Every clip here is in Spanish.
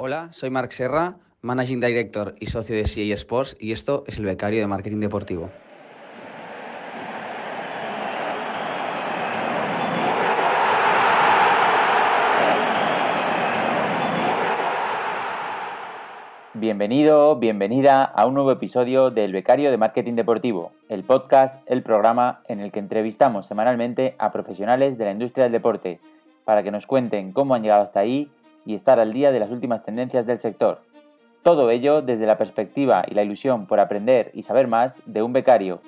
Hola, soy Marc Serra, Managing Director y socio de CA Sports y esto es el becario de Marketing Deportivo. Bienvenido, bienvenida a un nuevo episodio del Becario de Marketing Deportivo, el podcast, el programa en el que entrevistamos semanalmente a profesionales de la industria del deporte para que nos cuenten cómo han llegado hasta ahí y estar al día de las últimas tendencias del sector. Todo ello desde la perspectiva y la ilusión por aprender y saber más de un becario.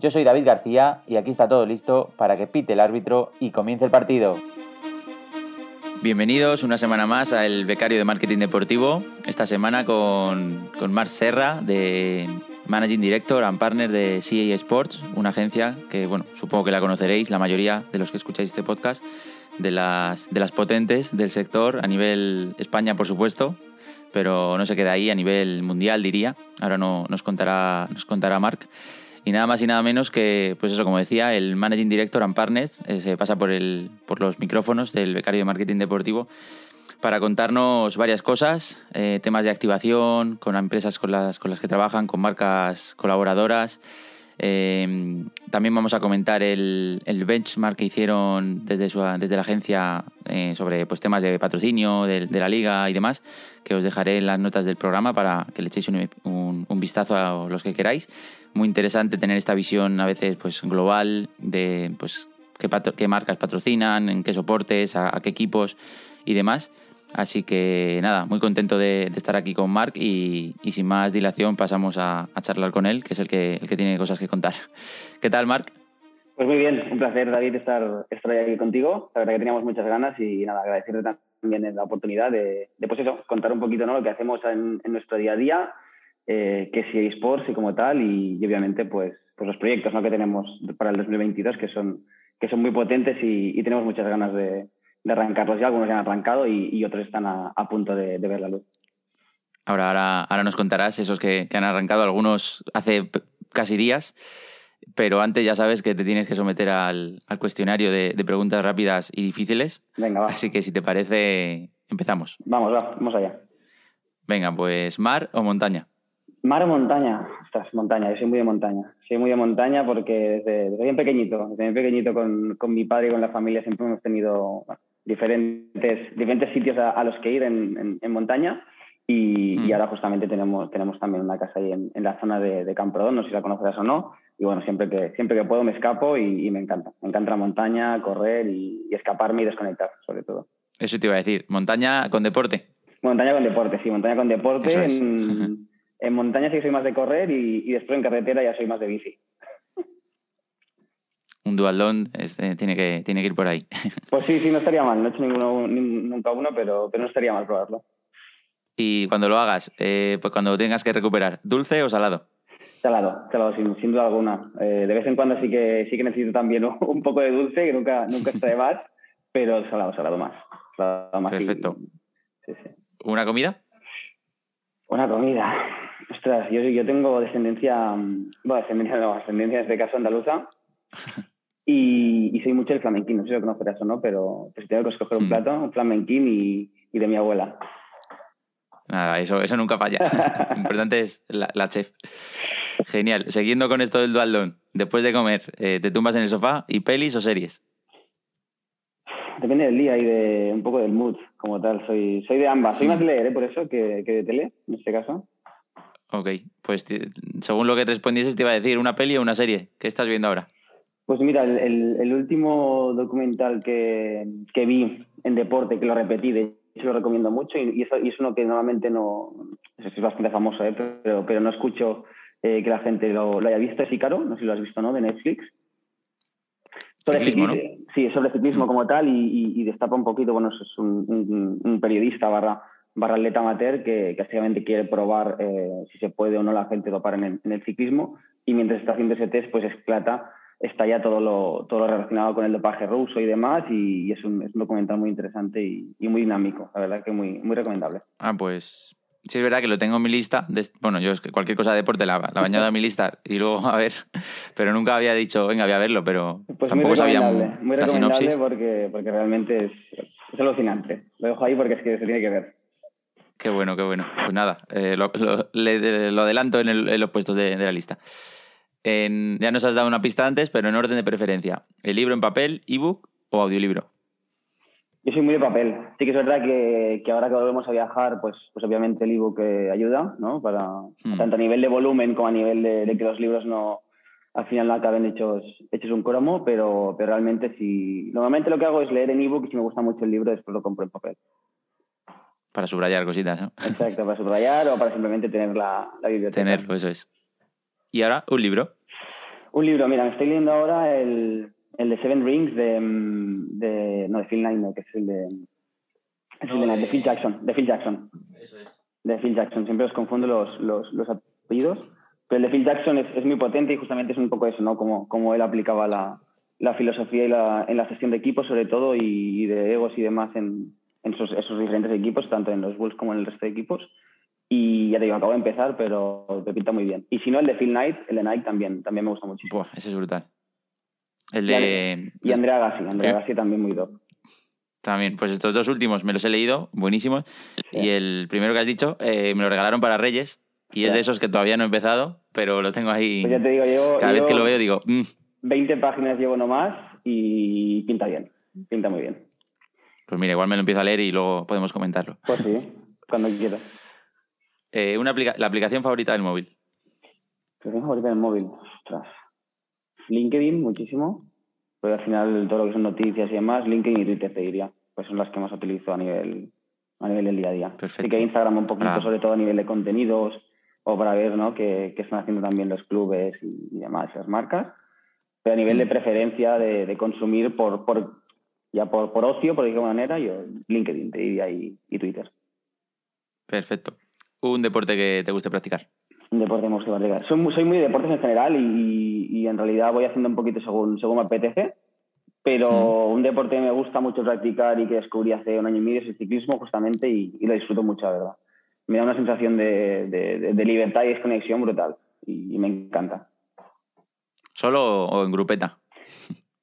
Yo soy David García y aquí está todo listo para que pite el árbitro y comience el partido. Bienvenidos una semana más al Becario de Marketing Deportivo. Esta semana con, con Marc Serra, de Managing Director and Partner de CA Sports, una agencia que, bueno, supongo que la conoceréis, la mayoría de los que escucháis este podcast, de las, de las potentes del sector, a nivel España, por supuesto, pero no se queda ahí, a nivel mundial, diría. Ahora no, nos contará, nos contará Marc. Y nada más y nada menos que, pues eso, como decía, el Managing Director and Partners eh, se pasa por, el, por los micrófonos del becario de marketing deportivo para contarnos varias cosas, eh, temas de activación con empresas con las, con las que trabajan, con marcas colaboradoras. Eh, también vamos a comentar el, el, benchmark que hicieron desde, su, desde la agencia sobre pues, temas de patrocinio de, la liga y demás, que os dejaré en las notas del programa para que le echéis un, un, vistazo a los que queráis muy interesante tener esta visión a veces pues global de pues qué, marcas patrocinan, en qué soportes, a, qué equipos y demás. Así que nada, muy contento de, de estar aquí con Marc y, y, sin más dilación pasamos a, a, charlar con él, que es el que, el que tiene cosas que contar. ¿Qué tal, Marc? Pues muy bien, un placer, David, estar, estar aquí contigo. La verdad que teníamos muchas ganas y nada, agradecerte también la oportunidad de, de pues eso, contar un poquito ¿no? lo que hacemos en, en nuestro día a día eh, que si eSports y como tal, y, y, obviamente pues, pues los proyectos ¿no? que tenemos para el 2022 que son, que son muy potentes y, y tenemos muchas ganas de, de, arrancarlos ya, algunos ya han arrancado y, y otros están a, a punto de, de, ver la luz. Ahora, ahora, ahora nos contarás esos que, que han arrancado, algunos hace casi días, pero antes ya sabes que te tienes que someter al, al cuestionario de, de, preguntas rápidas y difíciles. Venga, va. Así que si te parece, empezamos. Vamos, va, vamos allá. Venga, pues mar o montaña. Mar o montaña, ostras, montaña, yo soy muy de montaña. Soy muy de montaña porque desde, desde bien pequeñito, desde bien pequeñito con, con, mi padre y con la familia siempre hemos tenido bueno, diferentes, diferentes sitios a, a, los que ir en, en, en montaña y, mm. y, ahora justamente tenemos, tenemos también una casa ahí en, en la zona de, de, Camprodón, no sé si la conocerás o no. Y bueno, siempre que, siempre que puedo me escapo y, y me encanta. Me encanta la montaña, correr y, y, escaparme y desconectar, sobre todo. Eso te iba a decir, montaña con deporte. Montaña con deporte, sí, montaña con deporte. En, en montaña sí soy más de correr y, y, después en carretera ya soy más de bici. Un dualdón este, tiene, que, tiene que ir por ahí. Pues sí, sí, no estaría mal. No he hecho ninguno, nunca uno, pero, pero no estaría mal probarlo. Y cuando lo hagas, eh, pues cuando tengas que recuperar, ¿dulce o salado? Salado, salado, sin, sin duda alguna. Eh, de vez en cuando sí que, sí que necesito también un poco de dulce, que nunca, nunca está de más, pero salado, salado más. Salado más Perfecto. Y, sí, sí. ¿Una comida? Una comida. Ostras, yo, yo tengo descendencia, bueno, descendencia no, descendencia en este caso andaluza. Y, y, soy mucho el flamenquín, no sé si lo conocerás o no, pero pues tengo que escoger un mm. plato, un flamenquín y, y, de mi abuela. Nada, eso, eso nunca falla. Lo importante es la, la, chef. Genial. Siguiendo con esto del dualdón, después de comer, eh, ¿te tumbas en el sofá y pelis o series? Depende del día y de un poco del mood, como tal. Soy, soy de ambas. Soy mm. más de leer, ¿eh? por eso, que, que de tele, en este caso. Ok, pues según lo que respondieses te iba a decir, ¿una peli o una serie? ¿Qué estás viendo ahora? Pues mira, el, el último documental que, que, vi en deporte, que lo repetí, de hecho lo recomiendo mucho, y, y, es, y es, uno que normalmente no, es bastante famoso, ¿eh? pero, pero no escucho eh, que la gente lo, lo, haya visto, es Icaro, no sé si lo has visto, ¿no? De Netflix. Sobre ciclismo, ¿no? Sí, sobre ciclismo mm. como tal, y, y, destapa un poquito, bueno, es un, un, un periodista barra barra atleta amateur que, que básicamente quiere probar eh, si se puede o no la gente dopar en el, en el, ciclismo y mientras está haciendo ese test pues esclata está ya todo lo, todo lo relacionado con el dopaje ruso y demás y, y es, un, es, un, documental muy interesante y, y, muy dinámico, la verdad que muy, muy recomendable. Ah, pues sí es verdad que lo tengo en mi lista, de, bueno, yo es que cualquier cosa de deporte la, la bañado en mi lista y luego a ver, pero nunca había dicho, venga, voy a verlo, pero pues tampoco sabía muy recomendable porque, porque realmente es, es alucinante. Lo dejo ahí porque es que se tiene que ver. Qué bueno, qué bueno. Pues nada, eh, lo, adelanto en, los puestos de, la lista. Ya nos has dado una pista antes, pero en orden de preferencia. ¿El libro en papel, ebook o audiolibro? Yo soy muy de papel. Sí que es verdad que, ahora que volvemos a viajar, pues, pues obviamente el ebook eh, ayuda, ¿no? Para, hmm. Tanto a nivel de volumen como a nivel de, que los libros no al final no acaben hechos, hechos un cromo, pero, pero realmente si... Normalmente lo que hago es leer en ebook y si me gusta mucho el libro después lo compro en papel. Para subrayar cositas, ¿no? Exacto, para subrayar o para simplemente tener la, la biblioteca. Tenerlo, eso es. ¿Y ahora un libro? Un libro, mira, me estoy leyendo ahora el, el de Seven Rings de, mm, de, no, de Phil Knight, que es el de, es el de, de, Phil Jackson, de Phil Jackson. Eso es. De Phil Jackson, siempre os confundo los, los, los apellidos, pero el de Phil Jackson es, es, muy potente y justamente es un poco eso, ¿no? Como, como él aplicaba la, la filosofía y la, en la gestión de equipos sobre todo y, de egos y demás en, en esos, esos, diferentes equipos, tanto en los Bulls como en el resto de equipos. Y ya te digo, acabo de empezar, pero te pinta muy bien. Y si no, el de Phil Knight, el de Nike también, también me gusta muchísimo. ese es brutal. El de... Y Andrea Gassi, Andrea Gassi también muy top. También, pues estos dos últimos me los he leído, buenísimos. Y el primero que has dicho eh, me lo regalaron para Reyes. Y es de esos que todavía no he empezado, pero lo tengo ahí. Pues ya te digo, llevo, Cada vez que lo veo digo. 20 mm". páginas llevo nomás y pinta bien. Pinta muy bien. Pues mira, igual me lo empiezo a leer y luego podemos comentarlo. Pues sí, cuando quieras. Eh, una la aplicación favorita del móvil. Aplicación favorita del móvil. Ostras. LinkedIn muchísimo, pero al final todo lo que son noticias y demás, LinkedIn y Twitter te diría, pues son las que más utilizo a nivel, a nivel del día a día. Perfecto. Así que Instagram un poquito, sobre todo a nivel de contenidos o para ver ¿no? qué, están haciendo también los clubes y, demás, las marcas. Pero a nivel de mm. preferencia de, consumir por, por ya por, por ocio, por decirlo de manera, yo LinkedIn te diría y, y Twitter. Perfecto. ¿Un deporte que te guste practicar? Un deporte me Soy, soy muy de deportes en general y, en realidad voy haciendo un poquito según, según me apetece. Pero un deporte que me gusta mucho practicar y que descubrí hace un año y medio es el ciclismo, justamente, y, lo disfruto mucho, la verdad. Me da una sensación de, libertad y desconexión brutal y, me encanta. ¿Solo o en grupeta?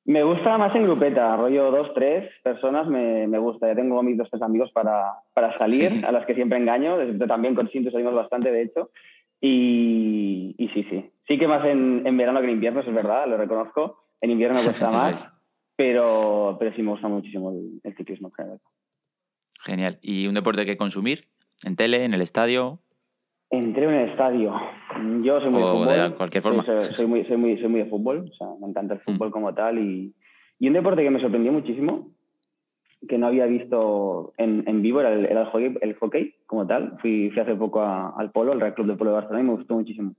Me gusta más en grupeta, rollo dos, tres personas me, me gusta. Ya tengo a mis dos, tres amigos para, para salir, a los que siempre engaño. También con Cinto salimos bastante, de hecho. Y, sí, sí. Sí que más en, en, verano que en invierno, es verdad, lo reconozco. En invierno cuesta más, pero, pero sí me gusta muchísimo el, ciclismo. Genial. ¿Y un deporte que consumir? ¿En tele, en el estadio? Entré en el estadio. Yo soy muy de fútbol. De cualquier forma. Soy, muy, soy, muy, soy muy de fútbol. O sea, me encanta el fútbol mm. como tal. Y, y un deporte que me sorprendió muchísimo que no había visto en, en vivo era el, el, hockey, el, hockey, como tal. Fui, fui hace poco al Polo, al Real Club de Polo de Barcelona, y me gustó muchísimo.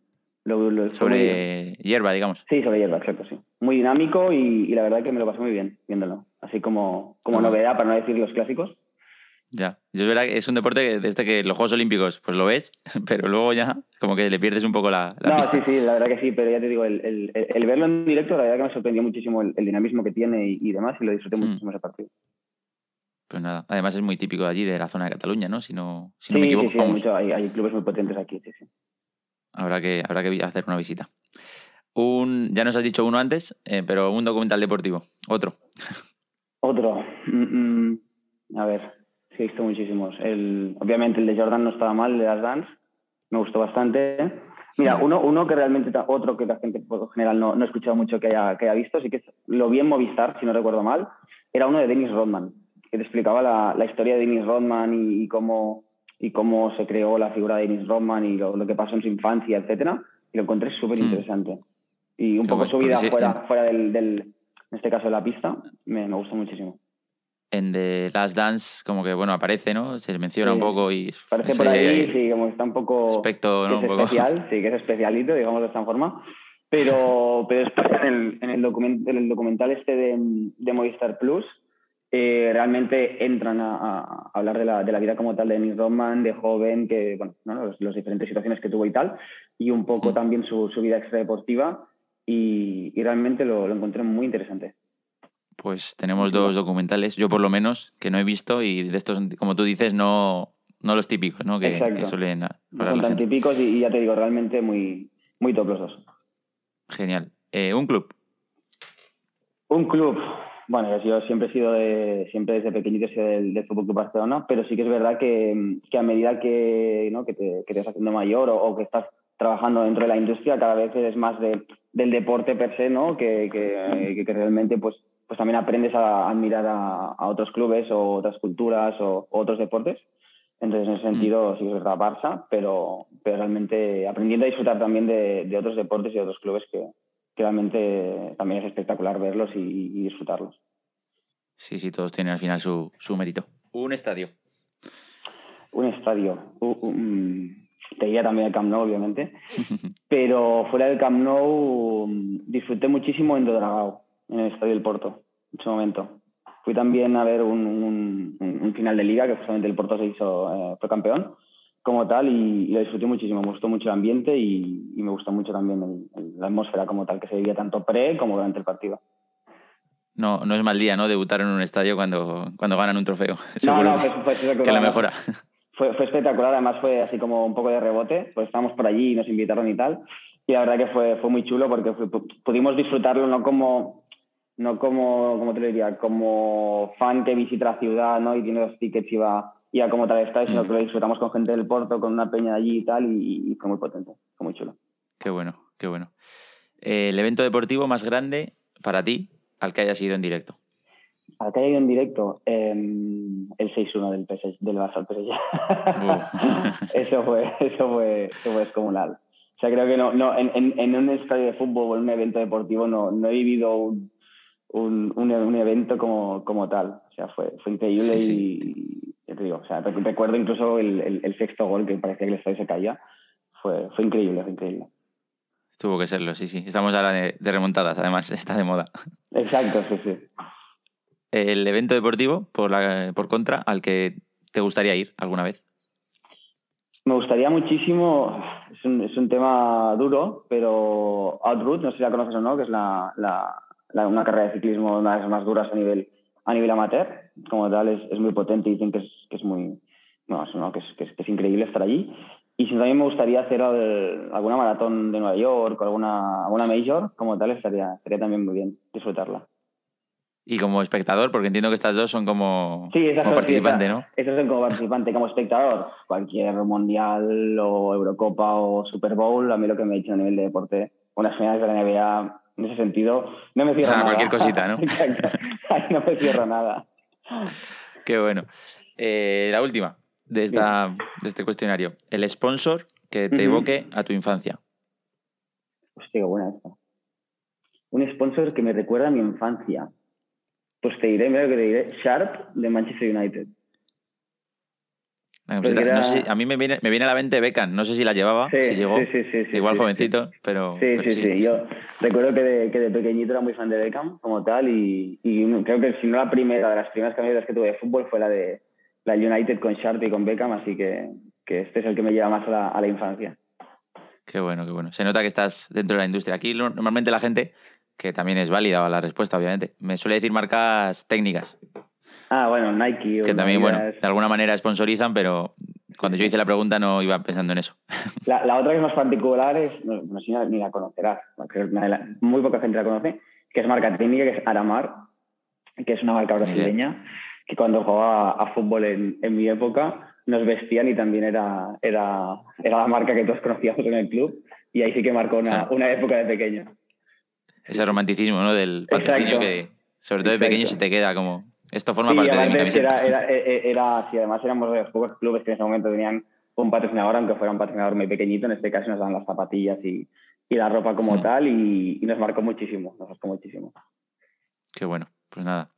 sobre hierba, digamos. Sí, sobre hierba, exacto, sí. Muy dinámico y, la verdad que me lo pasé muy bien viéndolo. Así como, como novedad, para no decir los clásicos. Ya, yo es verdad que es un deporte desde que los Juegos Olímpicos pues lo ves, pero luego ya como que le pierdes un poco la, la no, sí, sí, la verdad que sí, pero ya te digo, el, el, el, verlo en directo, la verdad que me sorprendió muchísimo el, dinamismo que tiene y, demás, y lo disfruté mm. muchísimo ese partido. Pues nada, además es muy típico de allí, de la zona de Cataluña, ¿no? Si no, si no me equivoco. Sí, sí, hay, hay, clubes muy potentes aquí, sí, sí. Habrá que, habrá que hacer una visita. Un, ya nos has dicho uno antes, eh, pero un documental deportivo. Otro. Otro. Mm, mm, a ver, sí, he visto muchísimos. El, obviamente el de Jordan no estaba mal, el de las Dance. Me gustó bastante. Mira, uno, uno que realmente, otro que la gente por general no, no he escuchado mucho que haya, que haya visto, sí que lo vi en Movistar, si no recuerdo mal, era uno de Dennis Rodman que te explicaba la, la historia de Dennis Rodman y, cómo, y cómo se creó la figura de Dennis Rodman y lo, lo que pasó en su infancia, etcétera. Y lo encontré súper interesante. Y un poco su vida fuera, fuera del, del, en este caso, de la pista, me, me gustó muchísimo. En The Last Dance, como que, bueno, aparece, ¿no? Se menciona un poco y... Aparece por ahí, sí, como está un poco... Aspecto, ¿no? un poco... especial, sí, que es especialito, digamos de esta forma. Pero, pero después en el, en el, document, en el documental este de, de Movistar Plus, eh, realmente entran a, hablar de la, de la, vida como tal de Dennis Rodman, de joven, que, bueno, ¿no? las diferentes situaciones que tuvo y tal, y un poco mm. también su, su vida extradeportiva, y, y realmente lo, lo, encontré muy interesante. Pues tenemos dos documentales, yo por lo menos, que no he visto, y de estos, como tú dices, no, no los típicos, ¿no? Que, que suelen... No son tan típicos y, ya te digo, realmente muy, muy top los dos. Genial. Eh, ¿Un club? Un club. Bueno, yo siempre he sido de, siempre desde pequeñito he sido del, del Fútbol Club Barcelona, pero sí que es verdad que, que a medida que, ¿no? que, te, que te vas haciendo mayor o, o, que estás trabajando dentro de la industria, cada vez eres más de, del deporte per se, ¿no? Que, que, que realmente pues, pues también aprendes a admirar a, a otros clubes o otras culturas o, o, otros deportes. Entonces, en ese sentido, mm. sí que es verdad Barça, pero, pero realmente aprendiendo a disfrutar también de, de otros deportes y de otros clubes que, que realmente también es espectacular verlos y, y, disfrutarlos. Sí, sí, todos tienen al final su, su mérito. Un estadio. Un estadio. Uh, um, te diría también el Camp Nou, obviamente. Pero fuera del Camp Nou disfruté muchísimo en Dodragao, en el Estadio del Porto, en su momento. Fui también a ver un, un, un final de liga, que justamente el Porto se hizo, eh, fue campeón como tal y, y, lo disfruté muchísimo. Me gustó mucho el ambiente y, y me gustó mucho también el, el, la atmósfera como tal, que se vivía tanto pre como durante el partido. No, no es mal día, ¿no? Debutar en un estadio cuando, cuando ganan un trofeo. No, no, pues, pues, que, que la mejora. Fue, fue, espectacular, además fue así como un poco de rebote, pues estábamos por allí y nos invitaron y tal. Y la verdad que fue, fue muy chulo porque fue, pudimos disfrutarlo no como, no como, como te lo diría, como fan que visita la ciudad ¿no? y tiene los tickets y va y a como tal está, sino mm. que lo disfrutamos con gente del Porto, con una peña de allí y tal, y, y fue muy potente, fue muy chulo. Qué bueno, qué bueno. Eh, el evento deportivo más grande para ti, al que hayas ido en directo. Al que haya ido en directo, eh, el 6-1 del, PSG, del Barça al PSG. eso, fue, eso, fue, eso fue descomunal. O sea, creo que no, no en, en, en, un estadio de fútbol o en un evento deportivo no, no he vivido un, un, un, un evento como, como, tal. O sea, fue, fue increíble sí, sí. y, te digo, o sea, recuerdo incluso el, el, el, sexto gol que parecía que el estadio se caía. Fue, fue increíble, fue increíble. Tuvo que serlo, sí, sí. Estamos ahora de, de remontadas, además, está de moda. Exacto, sí, sí. El evento deportivo, por, la, por contra, al que te gustaría ir alguna vez. Me gustaría muchísimo, es un, es un tema duro, pero Outroot, no sé si la conoces o no, que es la, la, la, una carrera de ciclismo, una de las más duras a nivel, a nivel amateur, como tal, es, es muy potente y dicen que es, que es muy, no, es, no, que, es, que, es, que es increíble estar allí. Y si también me gustaría hacer el, alguna maratón de Nueva York o alguna, alguna major, como tal, estaría, estaría también muy bien disfrutarla. Y como espectador, porque entiendo que estas dos son como, sí, esas como son, participante, sí, ¿no? Esas son como participante, como espectador. Cualquier mundial o Eurocopa o Super Bowl, a mí lo que me he hecho a nivel de deporte, unas finales de la NBA, en ese sentido, no me cierro ah, nada. cualquier cosita, ¿no? No me cierro nada. Qué bueno. Eh, la última de, esta, de este cuestionario. El sponsor que te evoque a tu infancia. Hostia, qué buena esta. Un sponsor que me recuerda a mi infancia. Pues te diré, mira que te diré, Sharp de Manchester United. No sé si, a mí me viene, me viene a la mente Beckham, no sé si la llevaba, sí, si llegó, sí, sí, igual jovencito, pero... Sí, pero sí, sí, yo recuerdo que de, que de, pequeñito era muy fan de Beckham como tal y, y, creo que si no la primera, de las primeras camisetas que tuve de fútbol fue la de la United con Sharp y con Beckham, así que, que este es el que me lleva más a la, a la infancia. Qué bueno, qué bueno. Se nota que estás dentro de la industria. Aquí normalmente la gente que también es válida la respuesta, obviamente. Me suele decir marcas técnicas. Ah, bueno, Nike. Que también, bueno, de alguna manera sponsorizan, pero cuando yo hice la pregunta no iba pensando en eso. La, la otra que es más particular es, no, no sé ni la conocerás, muy poca gente la conoce, que es marca técnica, que es Aramar, que es una marca brasileña, que cuando jugaba a, fútbol en, en, mi época nos vestían y también era, era, era la marca que todos conocíamos en el club y ahí sí que marcó una, claro. una época de pequeño ese romanticismo ¿no? del patrocinio que sobre todo de pequeño se te queda como esto forma sí, parte de mi camiseta. Era, era, era, sí, además éramos de los pocos clubes que en ese momento tenían un patrocinador, aunque fuera un patrocinador muy pequeñito, en este caso nos dan las zapatillas y, y la ropa como sí. tal y, y, nos marcó muchísimo, nos marcó muchísimo. Qué bueno, pues nada.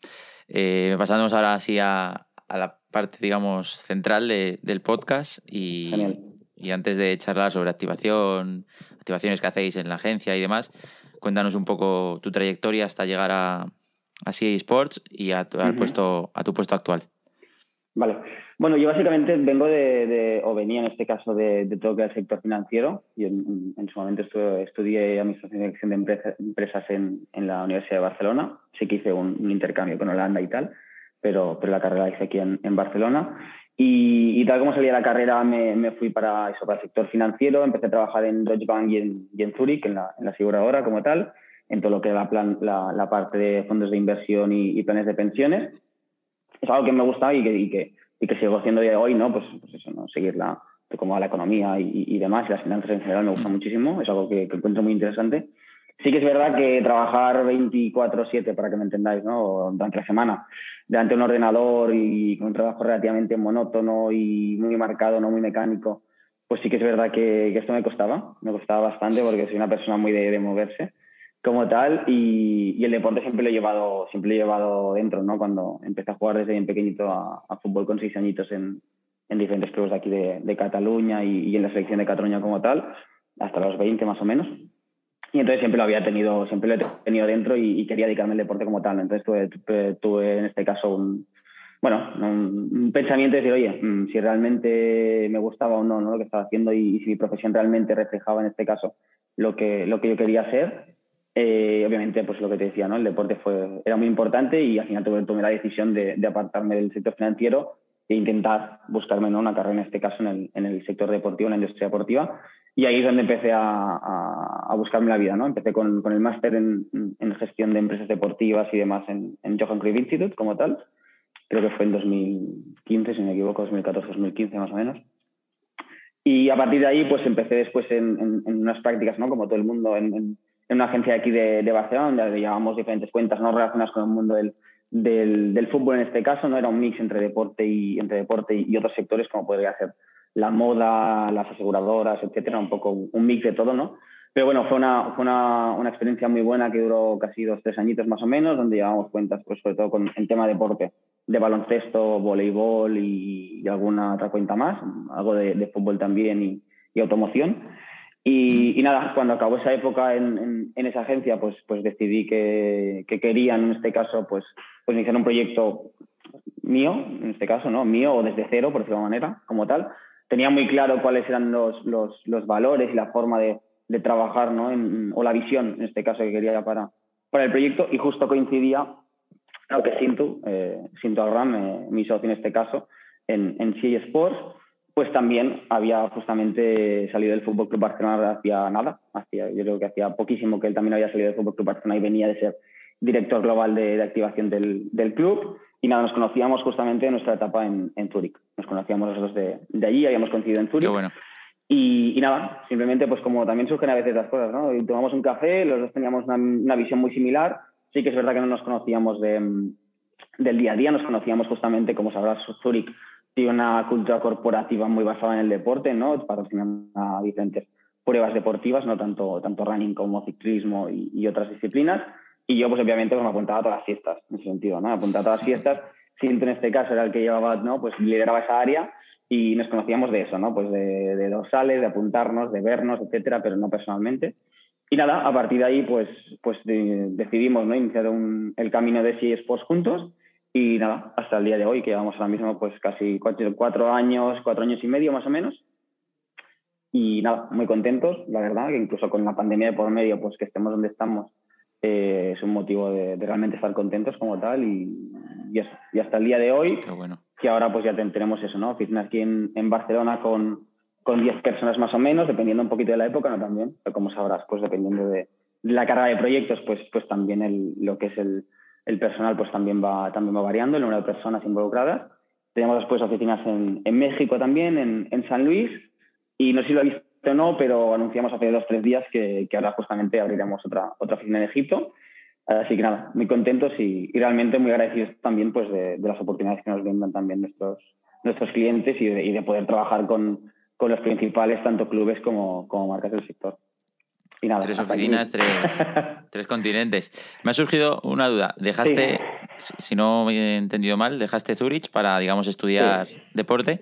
Eh, pasamos ahora así a, a, la parte, digamos, central de, del podcast y, Genial. y antes de charlar sobre activación, activaciones que hacéis en la agencia y demás, Cuéntanos un poco tu trayectoria hasta llegar a, a CA Sports y a tu, uh -huh. puesto, a tu puesto actual. Vale. Bueno, yo básicamente vengo de, de o venía en este caso de, de todo el sector financiero. Yo en, en su momento estuve, estudié Administración y Dirección de empresa, Empresas en, en, la Universidad de Barcelona. Sí que hice un, un, intercambio con Holanda y tal, pero, pero la carrera la hice aquí en, en Barcelona. Y, y, tal como salía la carrera, me, me, fui para eso, para el sector financiero. Empecé a trabajar en Deutsche Bank y en, y en Zurich, en la, en la aseguradora como tal. En todo lo que era la, la, parte de fondos de inversión y, planes de pensiones. Es algo que me gusta y que, y que, y que sigo haciendo día de hoy, ¿no? Pues, pues eso, ¿no? Seguir la, como la economía y, y, demás, y las finanzas en general me gusta mm. muchísimo, es algo que, encuentro muy interesante. Sí que es verdad que trabajar 24/7, para que me entendáis, ¿no? durante la semana, delante de un ordenador y con un trabajo relativamente monótono y muy marcado, no muy mecánico, pues sí que es verdad que, esto me costaba, me costaba bastante porque soy una persona muy de, moverse como tal y, el deporte siempre lo he llevado siempre lo he llevado dentro, ¿no? Cuando empecé a jugar desde bien pequeñito a, fútbol con seis añitos en, en diferentes clubes de aquí de, Cataluña y, en la selección de Cataluña como tal, hasta los 20 más o menos. Y entonces siempre lo había tenido, siempre lo he tenido dentro y, quería dedicarme al deporte como tal. Entonces tuve, tuve en este caso un, bueno, un, pensamiento de decir, oye, mm, si realmente me gustaba o no, ¿no? lo que estaba haciendo y, si mi profesión realmente reflejaba en este caso lo que, lo que yo quería hacer, eh, obviamente, pues lo que te decía, ¿no? el deporte fue, era muy importante y al final tuve, tomé la decisión de, apartarme del sector financiero e intentar buscarme una carrera en este caso en el, sector deportivo, en la industria deportiva. Y ahí es donde empecé a, a, buscarme la vida. ¿no? Empecé con, con el máster en, gestión de empresas deportivas y demás en, en Johan Institute como tal. Creo que fue en 2015, si no me equivoco, 2014-2015 más o menos. Y a partir de ahí, pues empecé después en, en unas prácticas, ¿no? como todo el mundo, en, una agencia aquí de, de Barcelona, donde llevábamos diferentes cuentas no relacionadas con el mundo del, del, del, fútbol en este caso, no era un mix entre deporte y, entre deporte y, otros sectores como podría ser la moda, las aseguradoras, etcétera, un poco un mix de todo, ¿no? Pero bueno, fue una, fue una, una experiencia muy buena que duró casi dos, tres añitos más o menos, donde llevábamos cuentas, pues sobre todo con el tema de deporte, de baloncesto, voleibol y, alguna otra cuenta más, algo de, de fútbol también y, y automoción. Y, nada, cuando acabó esa época en, en, esa agencia, pues, pues decidí que, que, quería, en este caso, pues, pues iniciar un proyecto mío, en este caso, ¿no? Mío o desde cero, por decirlo de manera, como tal. Tenía muy claro cuáles eran los, los, los valores y la forma de, de trabajar, ¿no? En, o la visión, en este caso, que quería para, para el proyecto. Y justo coincidía, aunque Sintu, eh, Sintu Agram, eh, mi socio en este caso, en, en CA Sports, pues también había justamente salido del Fútbol Club Barcelona hacía nada, hacía, yo creo que hacía poquísimo que él también había salido del Fútbol Club Barcelona y venía de ser director global de, activación del, del, club. Y nada, nos conocíamos justamente en nuestra etapa en, en Zúrich. Nos conocíamos los dos de, de allí, habíamos coincidido en Zúrich. bueno. y, y, nada, simplemente pues como también surgen a veces las cosas, ¿no? Y tomamos un café, los dos teníamos una, una, visión muy similar. Sí que es verdad que no nos conocíamos de, del día a día, nos conocíamos justamente, como sabrás, Zúrich tiene una cultura corporativa muy basada en el deporte, ¿no? Patrocinan a diferentes pruebas deportivas, no tanto, tanto running como ciclismo y, otras disciplinas. Y yo, pues obviamente, pues, me apuntaba a todas las fiestas, en ese sentido, ¿no? Me apuntaba a todas las fiestas. Cinto en este caso era el que llevaba, ¿no? Pues lideraba esa área y nos conocíamos de eso, ¿no? Pues de, de dorsales, de apuntarnos, de vernos, etcétera, pero no personalmente. Y nada, a partir de ahí, pues, pues decidimos ¿no? iniciar el camino de CI Sports juntos y nada, hasta el día de hoy, que llevamos ahora mismo pues casi cuatro, años, cuatro años y medio más o menos. Y nada, muy contentos, la verdad, que incluso con la pandemia de por medio, pues que estemos donde estamos, eh, es un motivo de, realmente estar contentos como tal. Y, y, hasta el día de hoy, bueno. que ahora pues ya tenemos eso, ¿no? Oficina aquí en, en Barcelona con, con 10 personas más o menos, dependiendo un poquito de la época, ¿no? También, pero como sabrás, pues dependiendo de, la carga de proyectos, pues, pues también el, lo que es el, el personal pues también va, también va variando, el número de personas involucradas. Tenemos después oficinas en, en México también, en, en, San Luis, y no sé si lo ha visto o no, pero anunciamos hace dos o tres días que, que, ahora justamente abriremos otra, otra oficina en Egipto. Así que nada, muy contentos y, realmente muy agradecidos también pues, de, de, las oportunidades que nos brindan también nuestros, nuestros clientes y de, y de poder trabajar con, con, los principales, tanto clubes como, como marcas del sector tres oficinas, tres, continentes. Me ha surgido una duda. Dejaste, si no me he entendido mal, dejaste Zurich para, digamos, estudiar deporte.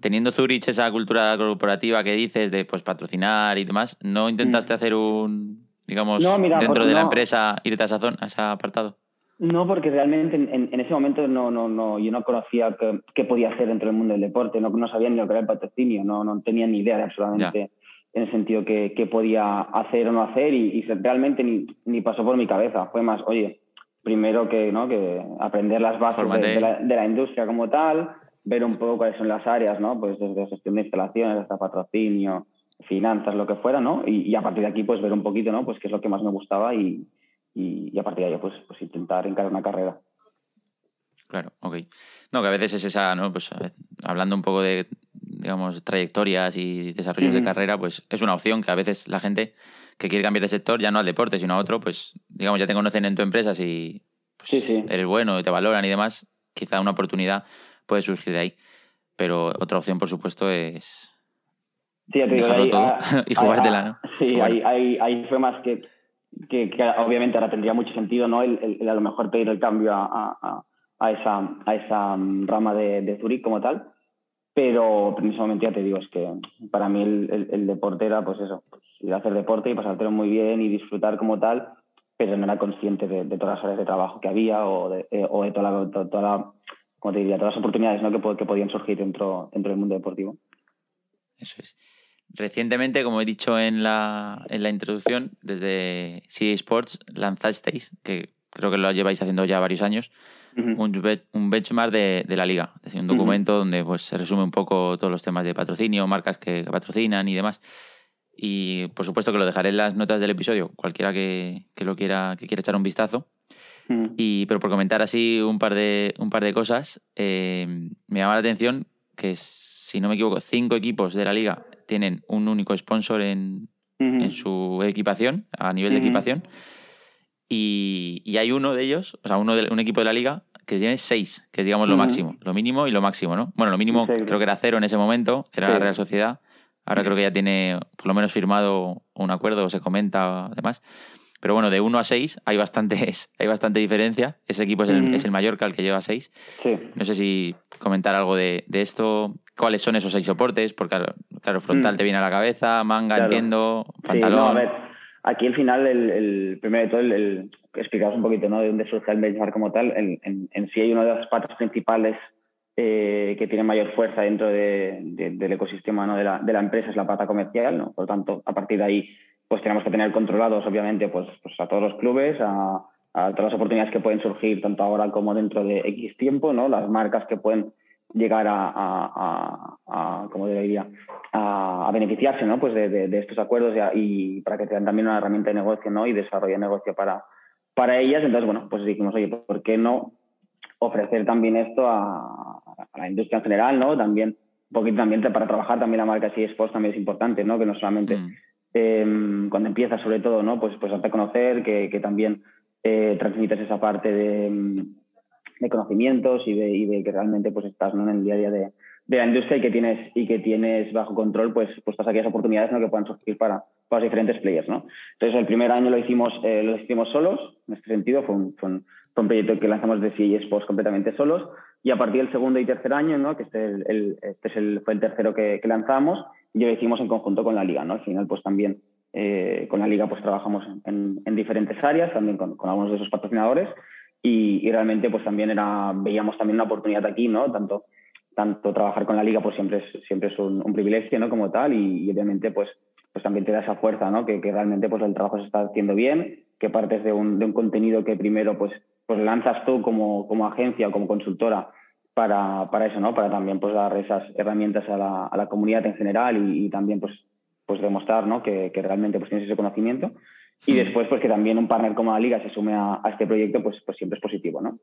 Teniendo Zurich esa cultura corporativa que dices de pues patrocinar y demás, ¿no intentaste mm. hacer un, digamos, dentro de la empresa irte a esa zona, a ese apartado? No, porque realmente en, ese momento no, no, no, yo no conocía qué, podía hacer dentro del mundo del deporte, no, no sabía ni lo que era el patrocinio, no, no tenía ni idea de absolutamente en el sentido que, que podía hacer o no hacer y, realmente ni, ni, pasó por mi cabeza. Fue más, oye, primero que, ¿no? que aprender las bases de, la, de, la, industria como tal, ver un poco cuáles son las áreas, ¿no? pues desde gestión de instalaciones hasta patrocinio, finanzas, lo que fuera, ¿no? Y, a partir de aquí, pues ver un poquito, ¿no? Pues qué es lo que más me gustaba y, y, a partir de ahí, pues, pues intentar encarar una carrera. Claro, ok. No, que a veces es esa, ¿no? Pues hablando un poco de, digamos, trayectorias y desarrollos de carrera, pues es una opción que a veces la gente que quiere cambiar de sector, ya no al deporte, sino a otro, pues, digamos, ya te conocen en tu empresa si pues, eres bueno y te valoran y demás, quizá una oportunidad puede surgir de ahí. Pero otra opción, por supuesto, es sí, te digo, todo y jugártela, ¿no? Sí, hay, hay, hay formas que, que, obviamente ahora tendría mucho sentido, ¿no? El, a lo mejor pedir el cambio a, a, esa, a esa rama de, de Zurich como tal. Pero en ya te digo, es que para mí el, el, deporte era pues eso, pues ir a hacer deporte y pasártelo muy bien y disfrutar como tal, pero no era consciente de, todas las áreas de trabajo que había o de, eh, o de toda la, toda, como te diría, todas las oportunidades ¿no? que, que podían surgir dentro, dentro del mundo deportivo. Eso es. Recientemente, como he dicho en la, en la introducción, desde CA Sports lanzasteis, que creo que lo lleváis haciendo ya varios años, un, benchmark de, la liga. Es un documento donde pues, se resume un poco todos los temas de patrocinio, marcas que, patrocinan y demás. Y por supuesto que lo dejaré en las notas del episodio, cualquiera que, lo quiera, que quiera echar un vistazo. y, pero por comentar así un par de, un par de cosas, eh, me llama la atención que, si no me equivoco, cinco equipos de la liga tienen un único sponsor en, en su equipación, a nivel de equipación. Y, hay uno de ellos, o sea, uno de, un equipo de la liga que tiene seis, que es digamos lo máximo, lo mínimo y lo máximo, ¿no? Bueno, lo mínimo creo que era cero en ese momento, que era la Real Sociedad. Ahora creo que ya tiene por lo menos firmado un acuerdo, o se comenta además. Pero bueno, de uno a seis hay, bastantes, hay bastante diferencia. Ese equipo es el, es el Mallorca, el que lleva seis. No sé si comentar algo de, de, esto. ¿Cuáles son esos seis soportes? Porque, claro, frontal mm. te viene a la cabeza, manga, entiendo, pantalón. Aquí al final, el, primero de todo, el, explicamos un poquito ¿no? de dónde surge el benchmark como tal. En, en, sí hay una de las patas principales eh, que tiene mayor fuerza dentro del ecosistema ¿no? de, la, de, la, empresa, es la pata comercial. ¿no? Por lo tanto, a partir de ahí, pues tenemos que tener controlados, obviamente, pues, pues a todos los clubes, a, a todas las oportunidades que pueden surgir, tanto ahora como dentro de X tiempo, ¿no? las marcas que pueden llegar a, a, a, como diría, a, beneficiarse ¿no? pues de, de, estos acuerdos y, para que tengan también una herramienta de negocio ¿no? y desarrollo de negocio para, para ellas. Entonces, bueno, pues dijimos, oye, ¿por qué no ofrecer también esto a, la industria en general, ¿no? También un poquito también para trabajar también la marca Sports también es importante, ¿no? Que no solamente mm. em, cuando empiezas sobre todo, ¿no? Pues, pues hasta conocer, que, que también eh, transmites esa parte de de conocimientos y de, y de, que realmente pues estás ¿no? en el día a día de, de, la industria y que tienes y que tienes bajo control pues pues todas aquellas oportunidades ¿no? que puedan surgir para, para los diferentes players ¿no? entonces el primer año lo hicimos eh, lo hicimos solos en este sentido fue un, fue un, proyecto que lanzamos de CI Sports completamente solos y a partir del segundo y tercer año ¿no? que este, el, este es el, fue el tercero que, que lanzamos y lo hicimos en conjunto con la liga ¿no? al final pues también eh, con la liga pues trabajamos en, en diferentes áreas también con, con algunos de esos patrocinadores y, realmente pues también era, veíamos también una oportunidad aquí, ¿no? Tanto, tanto trabajar con la liga pues siempre es, siempre es un, privilegio, ¿no? Como tal y, obviamente pues, pues también te da esa fuerza, ¿no? Que, que, realmente pues el trabajo se está haciendo bien, que partes de un, de un contenido que primero pues, pues lanzas tú como, como agencia o como consultora para, para, eso, ¿no? Para también pues dar esas herramientas a la, a la comunidad en general y, y, también pues, pues demostrar, ¿no? Que, que realmente pues tienes ese conocimiento. Y después, pues que también un partner como la Liga se sume a, este proyecto, pues, pues siempre es positivo, ¿no?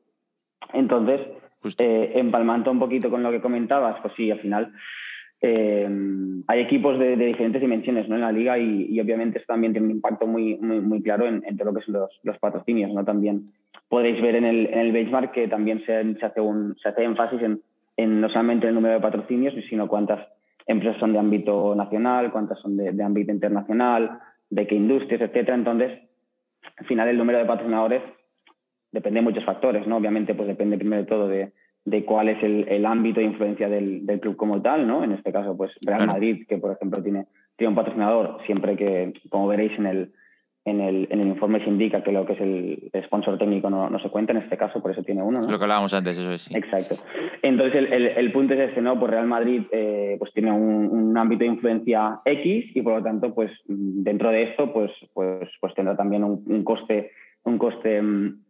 Entonces, eh, empalmando un poquito con lo que comentabas, pues sí, al final eh, hay equipos de, diferentes dimensiones ¿no? en la liga y, obviamente esto también tiene un impacto muy, muy, muy claro en, todo lo que son los, los, patrocinios. ¿no? También podéis ver en el, en el benchmark que también se, se, hace, un, se hace énfasis en, en, no solamente el número de patrocinios, sino cuántas empresas son de ámbito nacional, cuántas son de, de ámbito internacional, de qué industrias, etcétera. Entonces, al final el número de patrocinadores depende de muchos factores, ¿no? Obviamente, pues depende primero de todo de, de cuál es el, el, ámbito de influencia del, del, club como tal, ¿no? En este caso, pues Real Madrid, que por ejemplo tiene, tiene un patrocinador, siempre que, como veréis en el, en el, en el, informe se indica que lo que es el sponsor técnico no, no, se cuenta en este caso, por eso tiene uno. ¿no? Lo que hablábamos antes, eso es. Sí. Exacto. Entonces, el, el, punto es este, ¿no? Pues Real Madrid eh, pues tiene un, un, ámbito de influencia X y por lo tanto, pues dentro de esto, pues, pues, pues tendrá también un, un coste, un coste, mm,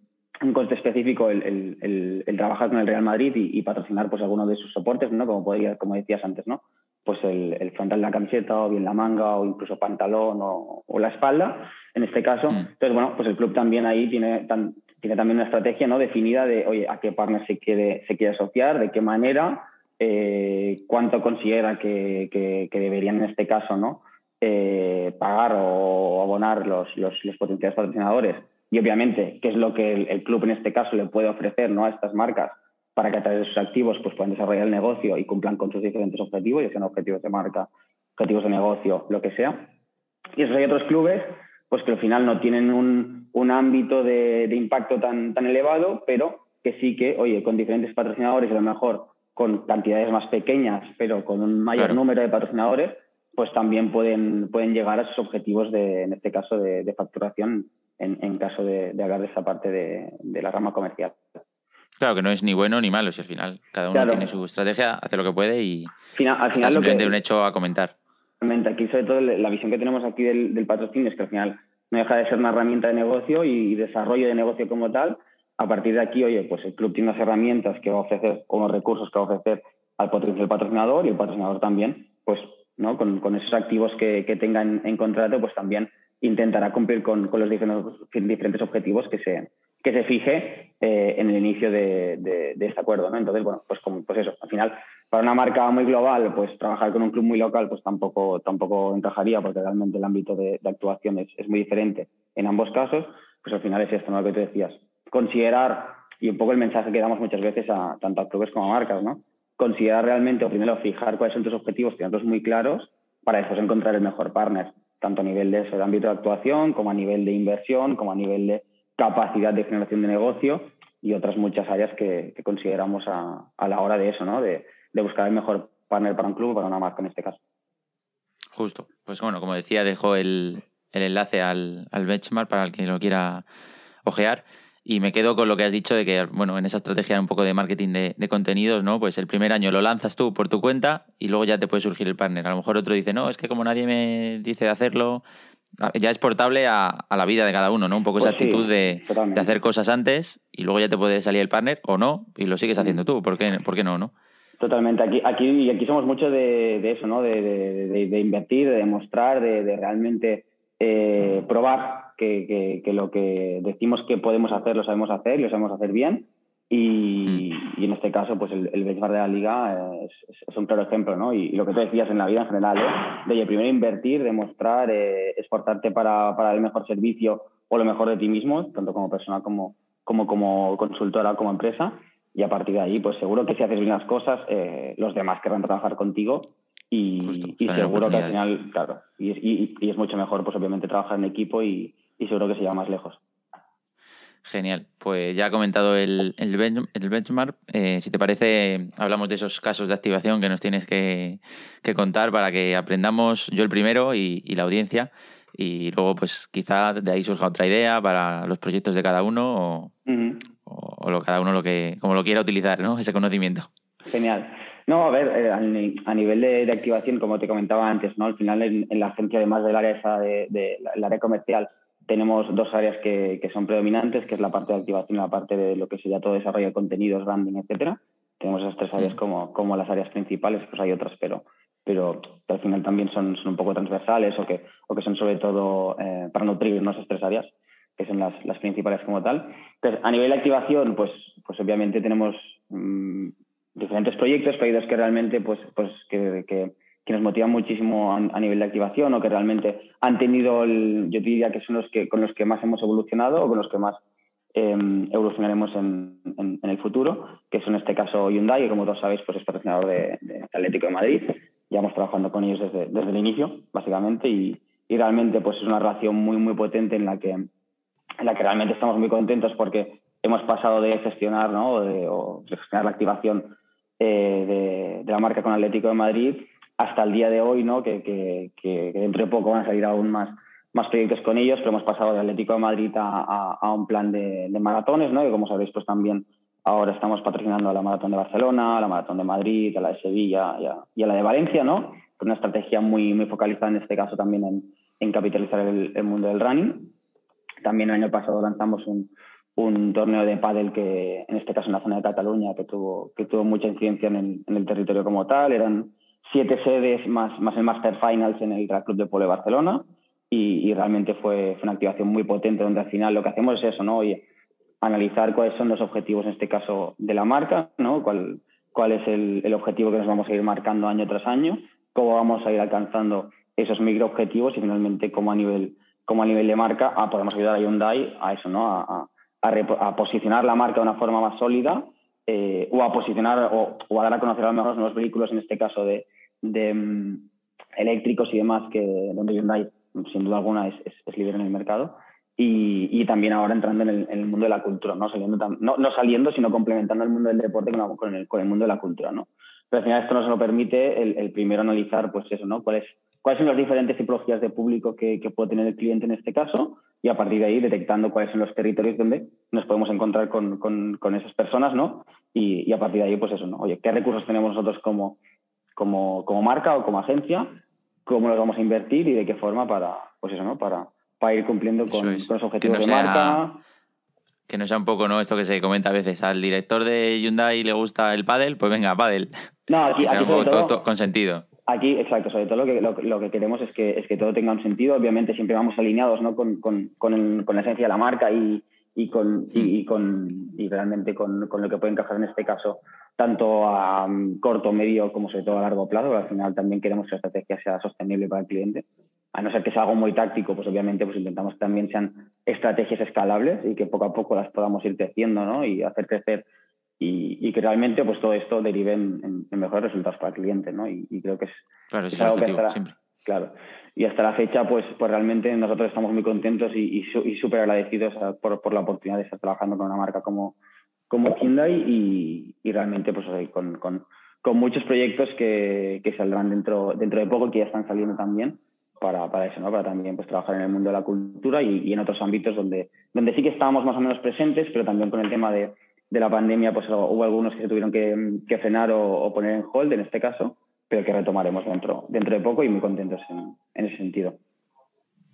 un coste específico el, el, el, trabajar con el Real Madrid y, y, patrocinar pues alguno de sus soportes, ¿no? Como, podía, como decías antes, ¿no? Pues el, frontal de la camiseta o bien la manga o incluso pantalón o, la espalda, en este caso. Mm. Entonces, bueno, pues el club también ahí tiene, tiene también una estrategia ¿no? definida de, oye, a qué partner se quiere, se quiere asociar, de qué manera, eh, cuánto considera que, que, deberían en este caso ¿no? Eh, pagar o abonar los, los, potenciales patrocinadores y obviamente qué es lo que el, club en este caso le puede ofrecer ¿no? a estas marcas para que a través de sus activos pues, puedan desarrollar el negocio y cumplan con sus diferentes objetivos, ya sean objetivos de marca, objetivos de negocio, lo que sea. Y esos hay otros clubes pues que al final no tienen un, un ámbito de, de, impacto tan, tan elevado, pero que sí que, oye, con diferentes patrocinadores y a lo mejor con cantidades más pequeñas, pero con un mayor número de patrocinadores, pues también pueden, pueden llegar a sus objetivos, de, en este caso, de, facturación, en, en, caso de, de hablar de esa parte de, de la rama comercial. Claro, que no es ni bueno ni malo, si al final cada uno tiene su estrategia, hace lo que puede y al final, simplemente un hecho a comentar. Aquí, sobre todo, la visión que tenemos aquí del, patrocinio es que al final no deja de ser una herramienta de negocio y desarrollo de negocio como tal. A partir de aquí, oye, pues el club tiene unas herramientas que va a ofrecer, como recursos que va a ofrecer al patrocinador y el patrocinador también, pues, ¿no? Con, con esos activos que, que tengan en contrato, pues también intentará cumplir con, con los diferentes, diferentes objetivos que se, que se fije eh, en el inicio de, de, este acuerdo. ¿no? Entonces, bueno, pues, como, pues eso, al final, para una marca muy global, pues trabajar con un club muy local, pues tampoco, tampoco encajaría, porque realmente el ámbito de, actuación es, es, muy diferente en ambos casos. Pues al final es esto, ¿no? Lo que tú decías. Considerar, y un poco el mensaje que damos muchas veces a tanto a clubes como a marcas, ¿no? Considerar realmente, o primero, fijar cuáles son tus objetivos, tenerlos muy claros, para después encontrar el mejor partner, tanto a nivel de ese ámbito de actuación, como a nivel de inversión, como a nivel de capacidad de generación de negocio y otras muchas áreas que, consideramos a, la hora de eso, ¿no? De, buscar el mejor partner para un club o para una marca en este caso. Justo. Pues bueno, como decía, dejo el, enlace al, benchmark para el que lo quiera ojear. Y me quedo con lo que has dicho de que, bueno, en esa estrategia un poco de marketing de, de, contenidos, ¿no? Pues el primer año lo lanzas tú por tu cuenta y luego ya te puede surgir el partner. A lo mejor otro dice, no, es que como nadie me dice de hacerlo, ya es portable a, la vida de cada uno, ¿no? Un poco esa pues actitud de, hacer cosas antes y luego ya te puede salir el partner o no y lo sigues haciendo tú. ¿Por qué, por qué no, no? Totalmente. Aquí, aquí, aquí somos mucho de, eso, ¿no? De, invertir, de demostrar, de, realmente eh, probar que, que, lo que decimos que podemos hacer lo sabemos hacer y lo sabemos hacer bien y, en este caso, pues el, el benchmark de la liga es, un claro ejemplo, ¿no? Y, lo que tú decías en la vida en general, ¿eh? de primero invertir, demostrar, eh, esforzarte para, para, el mejor servicio o lo mejor de ti mismo, tanto como persona como, como, como consultora, como empresa. Y a partir de ahí, pues seguro que si haces bien las cosas, eh, los demás querrán trabajar contigo y, y seguro que al final, claro, y, y, es mucho mejor, pues obviamente trabajar en equipo y, seguro que se lleva más lejos. Genial. Pues ya ha comentado el, el, benchmark. Eh, si te parece, hablamos de esos casos de activación que nos tienes que, contar para que aprendamos yo el primero y, la audiencia. Y luego, pues quizá de ahí surja otra idea para los proyectos de cada uno o, lo, cada uno lo que, como lo quiera utilizar, ¿no? Ese conocimiento. Genial. No, a ver, eh, a nivel de, activación, como te comentaba antes, ¿no? Al final en, la agencia, además del área esa de, de, área comercial, tenemos dos áreas que, que, son predominantes, que es la parte de activación y la parte de lo que sería todo desarrollo de contenidos, branding, etcétera. Tenemos esas tres áreas como, como las áreas principales, pues hay otras, pero, pero al final también son, son un poco transversales o que, o que son sobre todo eh, para nutrirnos esas tres áreas, que son las, las, principales como tal. Entonces, a nivel de activación, pues, pues obviamente tenemos mm, diferentes proyectos, proyectos que realmente pues, pues que, que que nos motivan muchísimo a, nivel de activación o que realmente han tenido, el, yo diría que son los que con los que más hemos evolucionado o con los que más em, evolucionaremos en, en, el futuro, que es en este caso Hyundai, que como todos sabéis pues es patrocinador de, Atlético de Madrid. Llevamos trabajando con ellos desde, desde el inicio, básicamente, y, y, realmente pues es una relación muy, muy potente en la que, en la que realmente estamos muy contentos porque hemos pasado de gestionar, ¿no? de, o de gestionar la activación eh, de, de, la marca con Atlético de Madrid hasta el día de hoy, ¿no? que, que, dentro de poco van a salir aún más, más proyectos con ellos, pero hemos pasado de Atlético de Madrid a, a, un plan de, de, maratones, ¿no? y como sabéis, pues también ahora estamos patrocinando a la Maratón de Barcelona, a la Maratón de Madrid, a la de Sevilla y a, la de Valencia, ¿no? con una estrategia muy, muy focalizada en este caso también en, en capitalizar el, el, mundo del running. También el año pasado lanzamos un, un torneo de pádel que, en este caso en la zona de Cataluña, que tuvo, que tuvo mucha incidencia en el, en el territorio como tal. Eran siete sedes más, más el Master Finals en el Real Club de Polo de Barcelona y, realmente fue, una activación muy potente donde al final lo que hacemos es eso, ¿no? Oye, analizar cuáles son los objetivos, en este caso, de la marca, ¿no? Cuál, cuál es el, el objetivo que nos vamos a ir marcando año tras año, cómo vamos a ir alcanzando esos microobjetivos y finalmente cómo a nivel, cómo a nivel de marca ah, podemos ayudar a Hyundai a eso, ¿no? A, a, posicionar la marca de una forma más sólida eh, o a posicionar o, o, a dar a conocer a lo mejor los nuevos vehículos, en este caso de, de mm, eléctricos y demás, que donde Hyundai sin duda alguna es, es, líder en el mercado. Y, y, también ahora entrando en el, mundo de la cultura, ¿no? Saliendo no, no, saliendo, sino complementando el mundo del deporte con, con, el, con, el, mundo de la cultura, ¿no? Pero al final esto nos lo permite el, el primero analizar, pues eso, ¿no? ¿Cuáles, cuáles son las diferentes tipologías de público que, que, puede tener el cliente en este caso y a partir de ahí detectando cuáles son los territorios donde nos podemos encontrar con, con, con esas personas, ¿no? Y, y, a partir de ahí, pues eso, ¿no? Oye, ¿qué recursos tenemos nosotros como, como, como marca o como agencia cómo los vamos a invertir y de qué forma para, pues eso, ¿no? Para, para ir cumpliendo con, los objetivos de marca. Que no sea un poco ¿no? esto que se comenta a veces, al director de Hyundai le gusta el pádel, pues venga, pádel. No, aquí, aquí todo, con sentido. Aquí, exacto, sobre todo lo que, lo, que queremos es que, es que todo tenga un sentido. Obviamente siempre vamos alineados ¿no? con, con, con, con la esencia de la marca y, y, con, y, mm. con, y realmente con, con, lo que puede encajar en este caso tanto a mm, corto, medio como sobre todo a largo plazo, al final también queremos que la estrategia sea sostenible para el cliente. A no ser que sea algo muy táctico, pues obviamente pues intentamos que también sean estrategias escalables y que poco a poco las podamos ir creciendo ¿no? y hacer crecer y, y, que realmente pues todo esto derive en, mejores resultados para el cliente. ¿no? Y, creo que es, claro, es, algo que siempre. Claro. Y hasta la fecha, pues, pues realmente nosotros estamos muy contentos y, y súper agradecidos por, por la oportunidad de estar trabajando con una marca como, como Hyundai y, realmente pues con, con, muchos proyectos que, que, saldrán dentro, dentro de poco, que ya están saliendo también para, para eso, ¿no? para también pues, trabajar en el mundo de la cultura y, y, en otros ámbitos donde, donde sí que estábamos más o menos presentes, pero también con el tema de, de la pandemia pues hubo algunos que se tuvieron que, que frenar o, o, poner en hold en este caso, pero que retomaremos dentro, dentro de poco y muy contentos en, en ese sentido.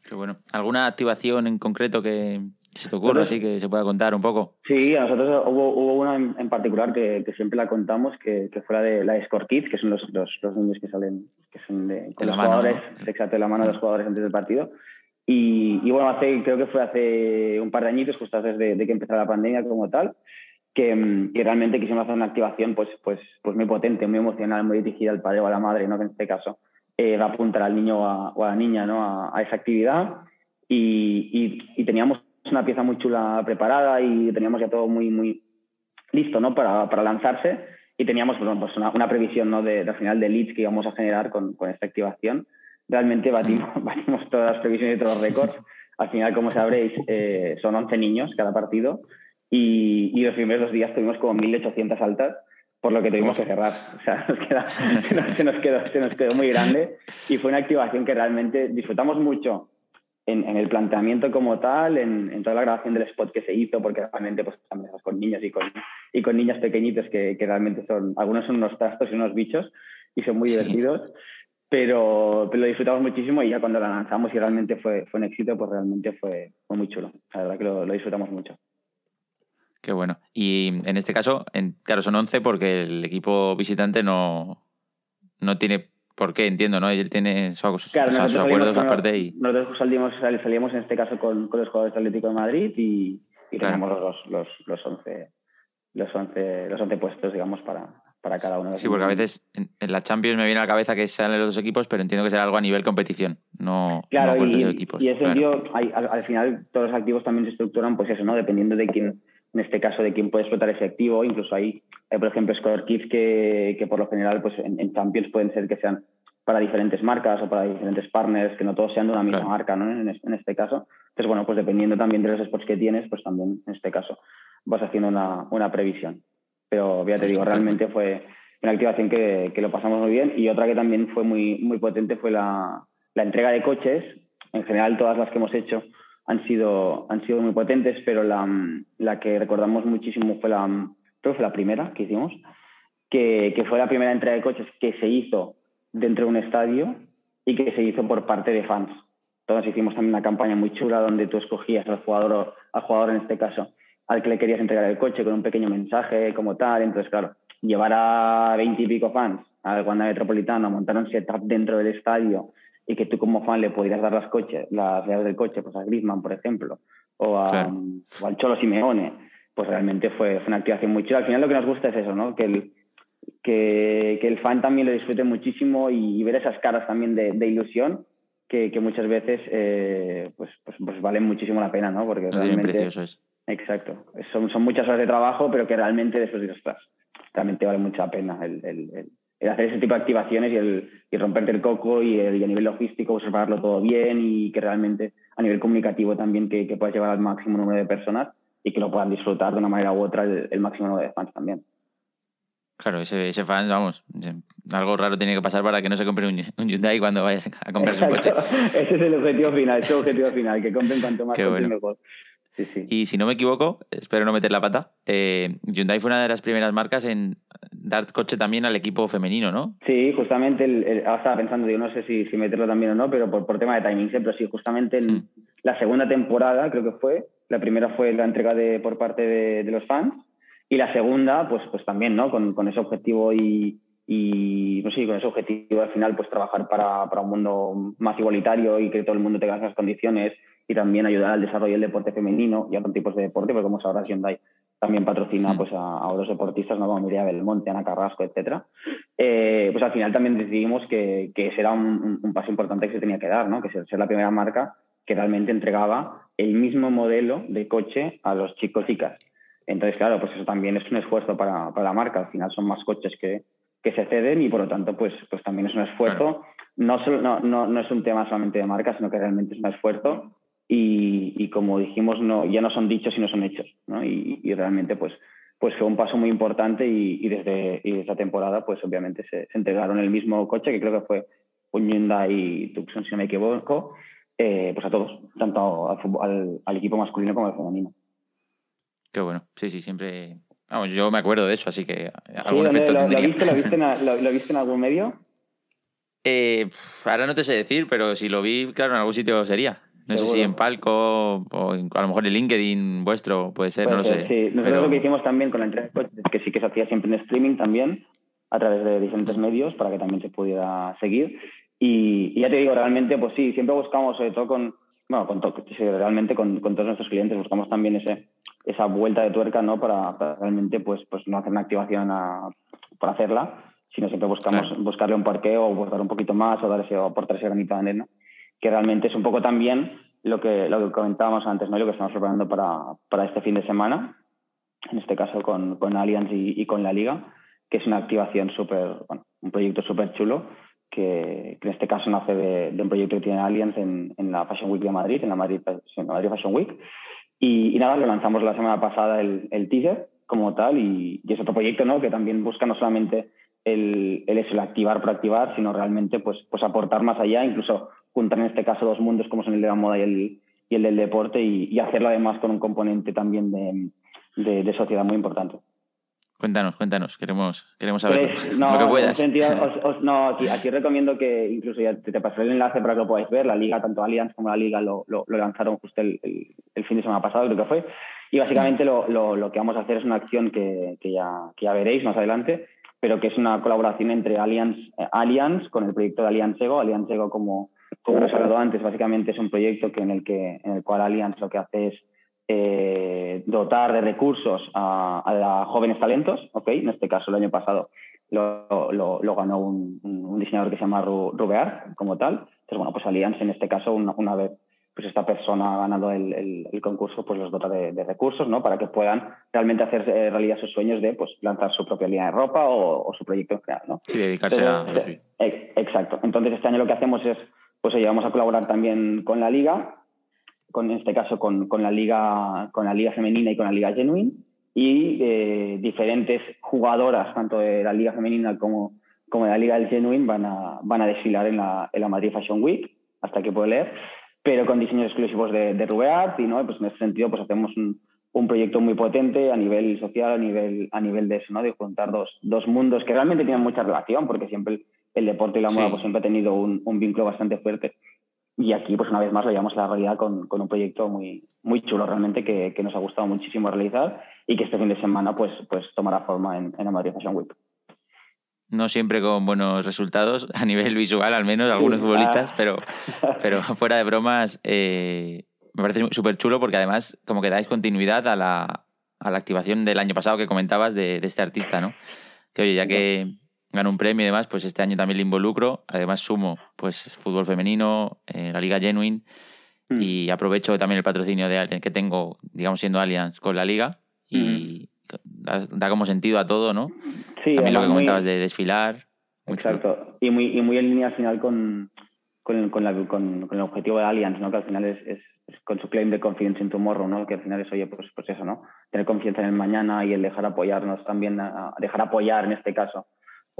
Qué bueno. ¿Alguna activación en concreto que, se te ocurre así que se pueda contar un poco. Sí, a nosotros hubo, hubo una en, particular que, que, siempre la contamos, que, que fue la de la de Score Kids, que son los, los, los niños que salen, que son de, con los jugadores, exacto, de la mano de los jugadores antes del partido. Y, y, bueno, hace, creo que fue hace un par de añitos, justo antes de, de que empezara la pandemia como tal, que, que, realmente quisimos hacer una activación pues, pues, pues muy potente, muy emocional, muy dirigida al padre o a la madre, ¿no? que en este caso eh, va a apuntar al niño o a, o a la niña ¿no? a, a esa actividad. Y, y, y, teníamos una pieza muy chula preparada y teníamos ya todo muy, muy listo ¿no? para, para lanzarse y teníamos bueno, pues una, una, previsión ¿no? de, de, final de leads que íbamos a generar con, con esta activación. Realmente batimos, batimos, todas las previsiones y todos los récords. Al final, como sabréis, eh, son 11 niños cada partido y, y, los primeros dos días tuvimos como 1.800 altas, por lo que tuvimos que cerrar. O sea, nos queda, se, nos quedó, se nos quedó muy grande y fue una activación que realmente disfrutamos mucho en, en, el planteamiento como tal, en, en, toda la grabación del spot que se hizo, porque realmente pues también con niños y con, y con niñas pequeñitos que, que, realmente son, algunos son unos trastos y unos bichos y son muy sí. divertidos, pero, pero, lo disfrutamos muchísimo y ya cuando la lanzamos y realmente fue, fue un éxito, pues realmente fue, fue muy chulo. La verdad que lo, lo, disfrutamos mucho. Qué bueno. Y en este caso, en, claro, son 11 porque el equipo visitante no, no tiene ¿Por qué? Entiendo, ¿no? Él tiene sus, claro, sus acuerdos aparte y... Nosotros salimos, salíamos en este caso con, con los jugadores Atlético de Madrid y, y claro. tenemos los, los, los, 11, los, 11, los 11 puestos, digamos, para, para cada uno. De sí, porque a veces en, en, la Champions me viene a la cabeza que salen los dos equipos, pero entiendo que será algo a nivel competición, no, claro, no y, de equipos. Y ese claro. sentido, hay, al, al, final todos los activos también se estructuran, pues eso, ¿no? Dependiendo de quién, en este caso, de quién puede explotar ese activo. Incluso hay, hay por ejemplo, score kits que, que por lo general, pues en, en Champions pueden ser que sean para diferentes marcas o para diferentes partners, que no todos sean de una misma claro. marca, ¿no? En, en, este caso. Entonces, bueno, pues dependiendo también de los spots que tienes, pues también en este caso vas haciendo una, una previsión. Pero ya te digo, realmente fue una activación que, que, lo pasamos muy bien y otra que también fue muy, muy potente fue la, la, entrega de coches. En general, todas las que hemos hecho han sido, han sido muy potentes, pero la, la que recordamos muchísimo fue la, creo fue la primera que hicimos, que, que fue la primera entrega de coches que se hizo dentro de un estadio y que se hizo por parte de fans. Entonces hicimos también una campaña muy chula donde tú escogías al jugador, al jugador en este caso, al que le querías entregar el coche con un pequeño mensaje como tal. Entonces, claro, llevar a veinte y pico fans al Wanda Metropolitano montar un setup dentro del estadio y que tú como fan le pudieras dar las, coches, las llaves del coche pues a Griezmann, por ejemplo, o, a, al Cholo Simeone, pues realmente fue, una activación muy chula. Al final lo que nos gusta es eso, ¿no? Que el, que, el fan también lo disfrute muchísimo y, ver esas caras también de, ilusión que, muchas veces eh, pues, pues, pues, valen muchísimo la pena, ¿no? Porque realmente... precioso es. Exacto. Son, son muchas horas de trabajo, pero que realmente después de estás realmente vale mucha pena el, hacer ese tipo de activaciones y, el, y romperte el coco y, a nivel logístico observarlo pues, todo bien y que realmente a nivel comunicativo también que, que puedas llevar al máximo número de personas y que lo puedan disfrutar de una manera u otra el, máximo número de fans también. Claro, ese, ese fans, vamos, algo raro tiene que pasar para que no se compre un, Hyundai cuando vayas a comprarse un coche. Ese es el objetivo final, ese es el objetivo final, que compren cuanto más mejor. Y si no me equivoco, espero no meter la pata, eh, Hyundai fue una de las primeras marcas en dar coche también al equipo femenino, ¿no? Sí, justamente, ahora estaba pensando, digo, no sé si, si, meterlo también o no, pero por, por tema de timing, pero sí, justamente en la segunda temporada, creo que fue, la primera fue la entrega de, por parte de, los fans, y la segunda, pues, pues también, ¿no? Con, con ese objetivo y, y no sé, con ese objetivo al final, pues trabajar para, para un mundo más igualitario y que todo el mundo tenga esas condiciones y también ayudar al desarrollo del deporte femenino y a otros tipos de deporte, porque como sabrás, Hyundai también patrocina pues, a, otros deportistas, ¿no? como Miriam Belmonte, Ana Carrasco, etcétera. Eh, pues al final también decidimos que, que ese era un, paso importante que se tenía que dar, ¿no? que ser, ser la primera marca que realmente entregaba el mismo modelo de coche a los chicos y chicas. Entonces, claro, pues eso también es un esfuerzo para, para la marca. Al final son más coches que, que, se ceden y por lo tanto, pues, pues también es un esfuerzo. No, solo, no, no, no, es un tema solamente de marca, sino que realmente es un esfuerzo y, como dijimos, no, ya no son dichos, sino son hechos. ¿no? Y, realmente pues, pues fue un paso muy importante y, desde esa temporada pues obviamente se, entregaron el mismo coche, que creo que fue un Hyundai Tucson, si no me equivoco, eh, pues a todos, tanto al, al, equipo masculino como al femenino. Qué bueno, sí, sí, siempre... Vamos, yo me acuerdo de eso, así que algún efecto lo, viste, lo, viste en, lo, viste en algún medio? Eh, ahora no te sé decir, pero si lo vi, claro, en algún sitio sería. No sé si en Palco o a lo mejor en LinkedIn vuestro, puede ser, no lo sé. Sí, nosotros lo que hicimos también con la entrega que sí que se hacía siempre en streaming también, a través de diferentes medios, para que también se pudiera seguir. Y, ya te digo, realmente, pues sí, siempre buscamos, sobre todo con, bueno, con realmente con, con, todos nuestros clientes, buscamos también ese, esa vuelta de tuerca, ¿no? Para, realmente, pues, pues no hacer una activación a, por hacerla, sino siempre buscamos buscarle un parqueo o buscar un poquito más o dar ese, aportar ese granito de arena que realmente es un poco también lo que, lo que comentábamos antes, ¿no? lo que estamos preparando para, para este fin de semana, en este caso con, con Allianz y, con la Liga, que es una activación súper, bueno, un proyecto súper chulo, que, en este caso nace de, un proyecto que tiene Allianz en, en, la Fashion Week de Madrid, en la Madrid, en la Madrid Fashion Week. Y, nada, lo lanzamos la semana pasada el, el teaser como tal, y, y, es otro proyecto ¿no? que también busca no solamente el, el, el activar por activar, sino realmente pues, pues aportar más allá, incluso juntar en este caso dos mundos como son el de la moda y el, y el del deporte y, hacerlo además con un componente también de, de, sociedad muy importante. Cuéntanos, cuéntanos, queremos, queremos saber pues, no, lo que puedas. no, aquí, recomiendo que incluso ya te, te pasaré el enlace para que lo podáis ver. La liga, tanto Allianz como la liga, lo, lo, lanzaron justo el, el, fin de semana pasado, creo que fue. Y básicamente lo, lo, que vamos a hacer es una acción que, que, ya, que ya veréis más adelante, pero que es una colaboración entre Allianz, eh, Allianz con el proyecto de Allianz Ego. Allianz Ego, como, como hemos hablado antes, básicamente es un proyecto que en, el que, en el cual Allianz lo que hace es eh, dotar de recursos a, a, jóvenes talentos. ¿okay? En este caso, el año pasado lo, lo, lo ganó un, un, diseñador que se llama Rubear, como tal. Entonces, bueno, pues Allianz en este caso, una, una vez pues esta persona ha ganado el, el, concurso, pues los dota de, recursos, ¿no? Para que puedan realmente hacer eh, realidad sus sueños de pues lanzar su propia línea de ropa o, su proyecto en general, ¿no? Sí, dedicarse a... Sí. Exacto. Entonces este año lo que hacemos es, pues oye, vamos a colaborar también con la liga, con en este caso con, con la liga, con la liga femenina y con la liga genuine y eh, diferentes jugadoras, tanto de la liga femenina como, como de la liga del genuine, van a, van a desfilar en la, en la Madrid Fashion Week, hasta que puedo leer pero con diseños exclusivos de, de Rubeart y ¿no? pues en ese sentido pues hacemos un, un, proyecto muy potente a nivel social, a nivel, a nivel de eso, ¿no? de juntar dos, dos mundos que realmente tienen mucha relación porque siempre el, deporte y la moda pues siempre ha tenido un, un, vínculo bastante fuerte y aquí pues una vez más lo llevamos a la realidad con, con un proyecto muy, muy chulo realmente que, que, nos ha gustado muchísimo realizar y que este fin de semana pues, pues tomará forma en, en la Madrid Fashion Week. no siempre con buenos resultados, a nivel visual al menos, algunos futbolistas, pero, pero fuera de bromas, eh, me parece súper chulo porque además como que dais continuidad a la, a la activación del año pasado que comentabas de, de este artista, ¿no? Que oye, ya que gano un premio y demás, pues este año también le involucro. Además sumo pues fútbol femenino, eh, la Liga Genuine mm. y aprovecho también el patrocinio de, que tengo, digamos, siendo Allianz con la Liga y mm. da, como sentido a todo, ¿no? Sí, también lo que comentabas de desfilar. Exacto. Y muy, y muy en línea al final con, con, con, con, el objetivo de Allianz, ¿no? Que al final es, es, con su claim de confidence in tomorrow, ¿no? Que al final es, oye, pues, pues eso, ¿no? Tener confianza en el mañana y el dejar apoyarnos también, dejar apoyar en este caso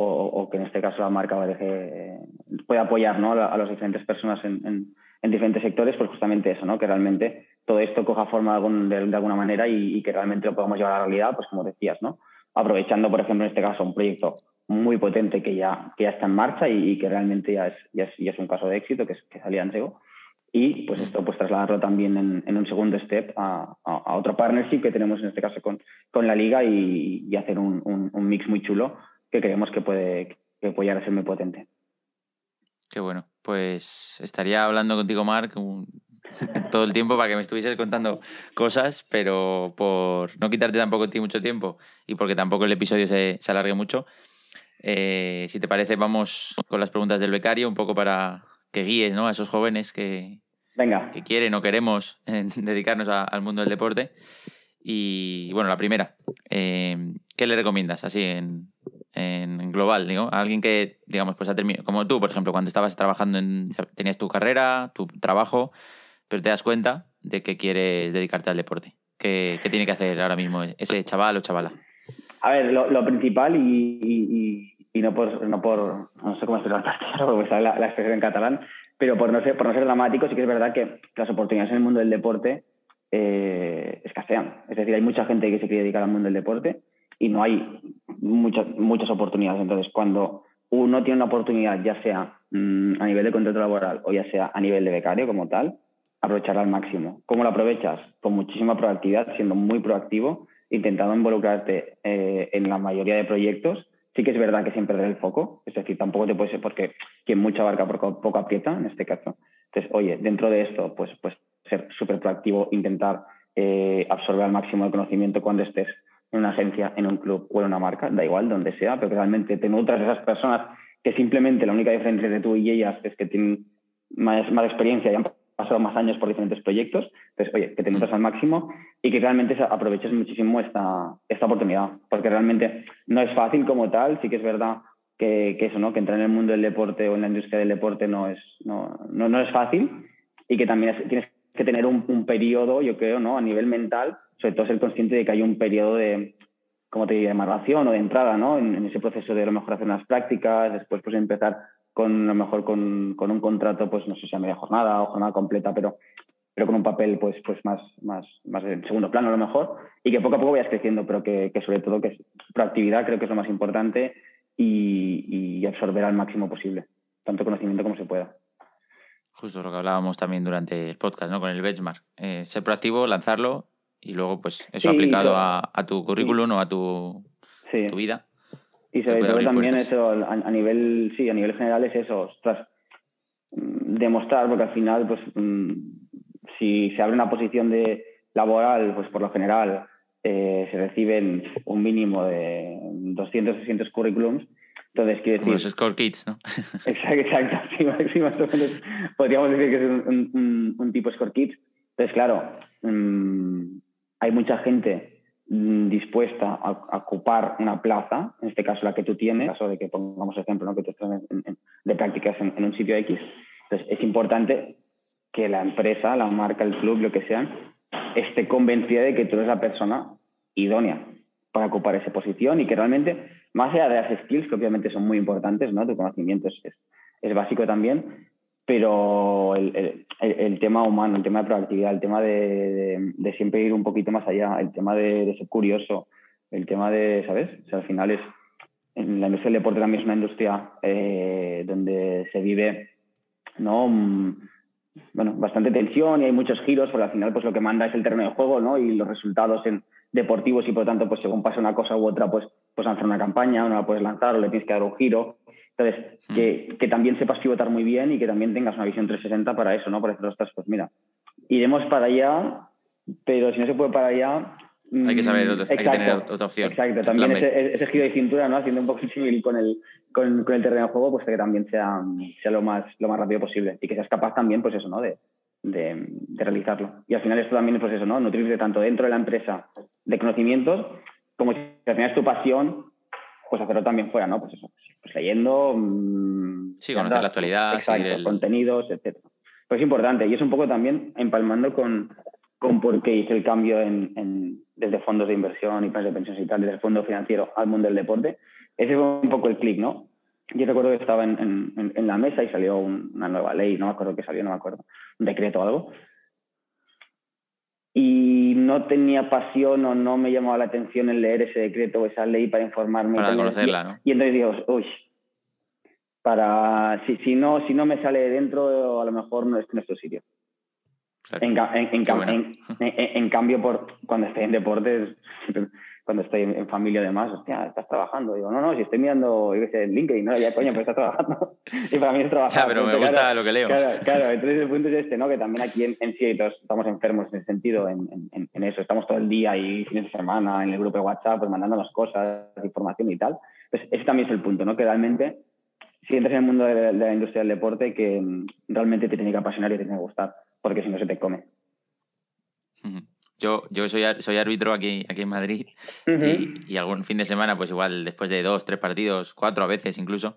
o, que en este caso la marca deje, puede apoyar ¿no? a, las diferentes personas en, en, diferentes sectores, pues justamente eso, ¿no? que realmente todo esto coja forma de, de, alguna manera y, que realmente lo podamos llevar a la realidad, pues como decías, ¿no? aprovechando, por ejemplo, en este caso, un proyecto muy potente que ya, que ya está en marcha y, que realmente ya es, ya es, ya, es, un caso de éxito, que es, que en Sego. Y pues esto, pues trasladarlo también en, en un segundo step a, a, otro partnership que tenemos en este caso con, con la liga y, y hacer un, un, un, mix muy chulo que creemos que puede, que puede llegar a ser muy potente. Qué bueno. Pues estaría hablando contigo, Marc, todo el tiempo para que me estuvieses contando cosas, pero por no quitarte tampoco a ti mucho tiempo y porque tampoco el episodio se, se alargue mucho, eh, si te parece, vamos con las preguntas del becario, un poco para que guíes ¿no? a esos jóvenes que, Venga. que quieren o queremos dedicarnos al mundo del deporte. Y bueno, la primera, eh, ¿qué le recomiendas así en, en global, digo, alguien que, digamos, pues ha terminado, como tú, por ejemplo, cuando estabas trabajando en, tenías tu carrera, tu trabajo, pero te das cuenta de que quieres dedicarte al deporte. ¿Qué, tiene que hacer ahora mismo ese chaval o chavala? A ver, lo, principal y, no por, no por, no sé cómo decirlo porque la, la expresión en catalán, pero por no ser, por no ser dramático, sí que es verdad que las oportunidades en el mundo del deporte eh, escasean. Es decir, hay mucha gente que se quiere dedicar al mundo del deporte y no hay muchas, muchas oportunidades. Entonces, cuando uno tiene una oportunidad, ya sea mm, a nivel de contrato laboral o ya sea a nivel de becario como tal, aprovecharla al máximo. ¿Cómo lo aprovechas? Con muchísima proactividad, siendo muy proactivo, intentando involucrarte eh, en la mayoría de proyectos. Sí que es verdad que sin perder el foco, es decir, tampoco te puede ser porque quien mucha abarca poco, poco aprieta en este caso. Entonces, oye, dentro de esto, pues, pues ser súper proactivo, intentar eh, absorber al máximo el conocimiento cuando estés en una agencia, en un club o en una marca, da igual donde sea, pero que realmente te nutras de esas personas que simplemente la única diferencia entre tú y ellas es que tienen más, más experiencia y han pasado más años por diferentes proyectos. Entonces, oye, que te nutras al máximo y que realmente aproveches muchísimo esta, esta oportunidad, porque realmente no es fácil como tal, sí que es verdad que, que, eso, ¿no? Que entrar en el mundo del deporte o en la industria del deporte no es, no, no, no es fácil y que también tienes que tener un, un, periodo, yo creo, ¿no? A nivel mental sobre todo ser consciente de que hay un periodo de, como te diría, de marración o de entrada, ¿no? En, ese proceso de a lo mejor hacer unas prácticas, después pues empezar con a lo mejor con, con, un contrato, pues no sé si a media jornada o jornada completa, pero, pero con un papel pues, pues más, más, más en segundo plano a lo mejor, y que poco a poco vayas creciendo, pero que, que sobre todo que es proactividad creo que es lo más importante y, y absorber al máximo posible, tanto conocimiento como se pueda. Justo lo que hablábamos también durante el podcast, ¿no? Con el benchmark. Eh, ser proactivo, lanzarlo y luego pues eso aplicado a, tu currículum o a tu, tu, vida. Y sobre todo también eso a, nivel, sí, a nivel general es eso, ostras, mm, demostrar, porque al final, pues mm, si se abre una posición de laboral, pues por lo general eh, se reciben un mínimo de 200, 300 currículums. Entonces, quiero decir. los score kits, ¿no? Exacto, exacto. Sí, más o menos podríamos decir que es un, un, un tipo score kit. Entonces, claro, mmm, hay mucha gente mm, dispuesta a, ocupar una plaza, en este caso la que tú tienes, en caso de que pongamos ejemplo, ¿no? que tú estás de prácticas en, un sitio X. Entonces, es importante que la empresa, la marca, el club, lo que sea, esté convencida de que tú eres la persona idónea para ocupar esa posición y que realmente, más allá de las skills, que obviamente son muy importantes, ¿no? tu conocimiento es, es básico también, pero el, el, tema humano, el tema de proactividad, el tema de, de, siempre ir un poquito más allá, el tema de, ser curioso, el tema de, ¿sabes? O sea, al final es, en la industria del deporte también es una industria eh, donde se vive, ¿no? Mm, bueno, bastante tensión y hay muchos giros, pero al final pues lo que manda es el terreno de juego, ¿no? Y los resultados en deportivos y por lo tanto pues según pasa una cosa u otra pues pues lanzar una campaña no la puedes lanzar o le tienes que dar un giro. Entonces, mm. que, que, también sepas pivotar muy bien y que también tengas una visión 360 para eso, ¿no? Para decir, ostras, pues mira, iremos para allá, pero si no se puede para allá, hay que saber, hay que tener otra opción. Exacto, también ese, ese, giro de cintura, ¿no? Haciendo un poco símil con el, con, con, el terreno de juego, pues que también sea, sea lo, más, lo más rápido posible y que seas capaz también, pues eso, ¿no? De, de, de, realizarlo. Y al final esto también es pues eso, ¿no? Nutrirte tanto dentro de la empresa de conocimientos, como si al final es tu pasión, pues hacerlo también fuera, ¿no? Pues eso, pues leyendo... Mm, sí, conocer la actualidad, exacto, contenidos, etc. Pues es importante y es un poco también empalmando con, con por qué hice el cambio en, en, desde fondos de inversión y planes de pensiones y tal, desde el fondo financiero al mundo del deporte. Ese fue un poco el clic, ¿no? Yo recuerdo que estaba en, en, la mesa y salió una nueva ley, no me acuerdo qué salió, no me acuerdo, un decreto o algo. Y no tenía pasión o no me llamaba la atención el leer ese decreto o esa ley para informarme. Para conocerla, ¿no? Y entonces digo, uy, para, si, si, no, si no me sale de dentro, a lo mejor no es nuestro sitio. En, en, cambio, por, cuando estoy en deportes, cuando estoy en, familia además, hostia, estás trabajando. Digo, no, no, si estoy mirando, yo qué sé, LinkedIn, no, ya coño, pero estás trabajando. y para mí es trabajar. Ya, pero me gusta lo que leo. Claro, claro, entonces el punto es este, ¿no? Que también aquí en, en sí estamos enfermos en el sentido, en, en, eso. Estamos todo el día y fines de semana en el grupo de WhatsApp, pues mandando las cosas, información y tal. Pues ese también es el punto, ¿no? Que realmente, si entras en el mundo de, la industria del deporte, que mm, realmente te tiene que apasionar y te tiene que gustar, porque si no se te come. Yo, yo soy, soy árbitro aquí, aquí en Madrid y, algún fin de semana, pues igual después de dos, tres partidos, cuatro a veces incluso,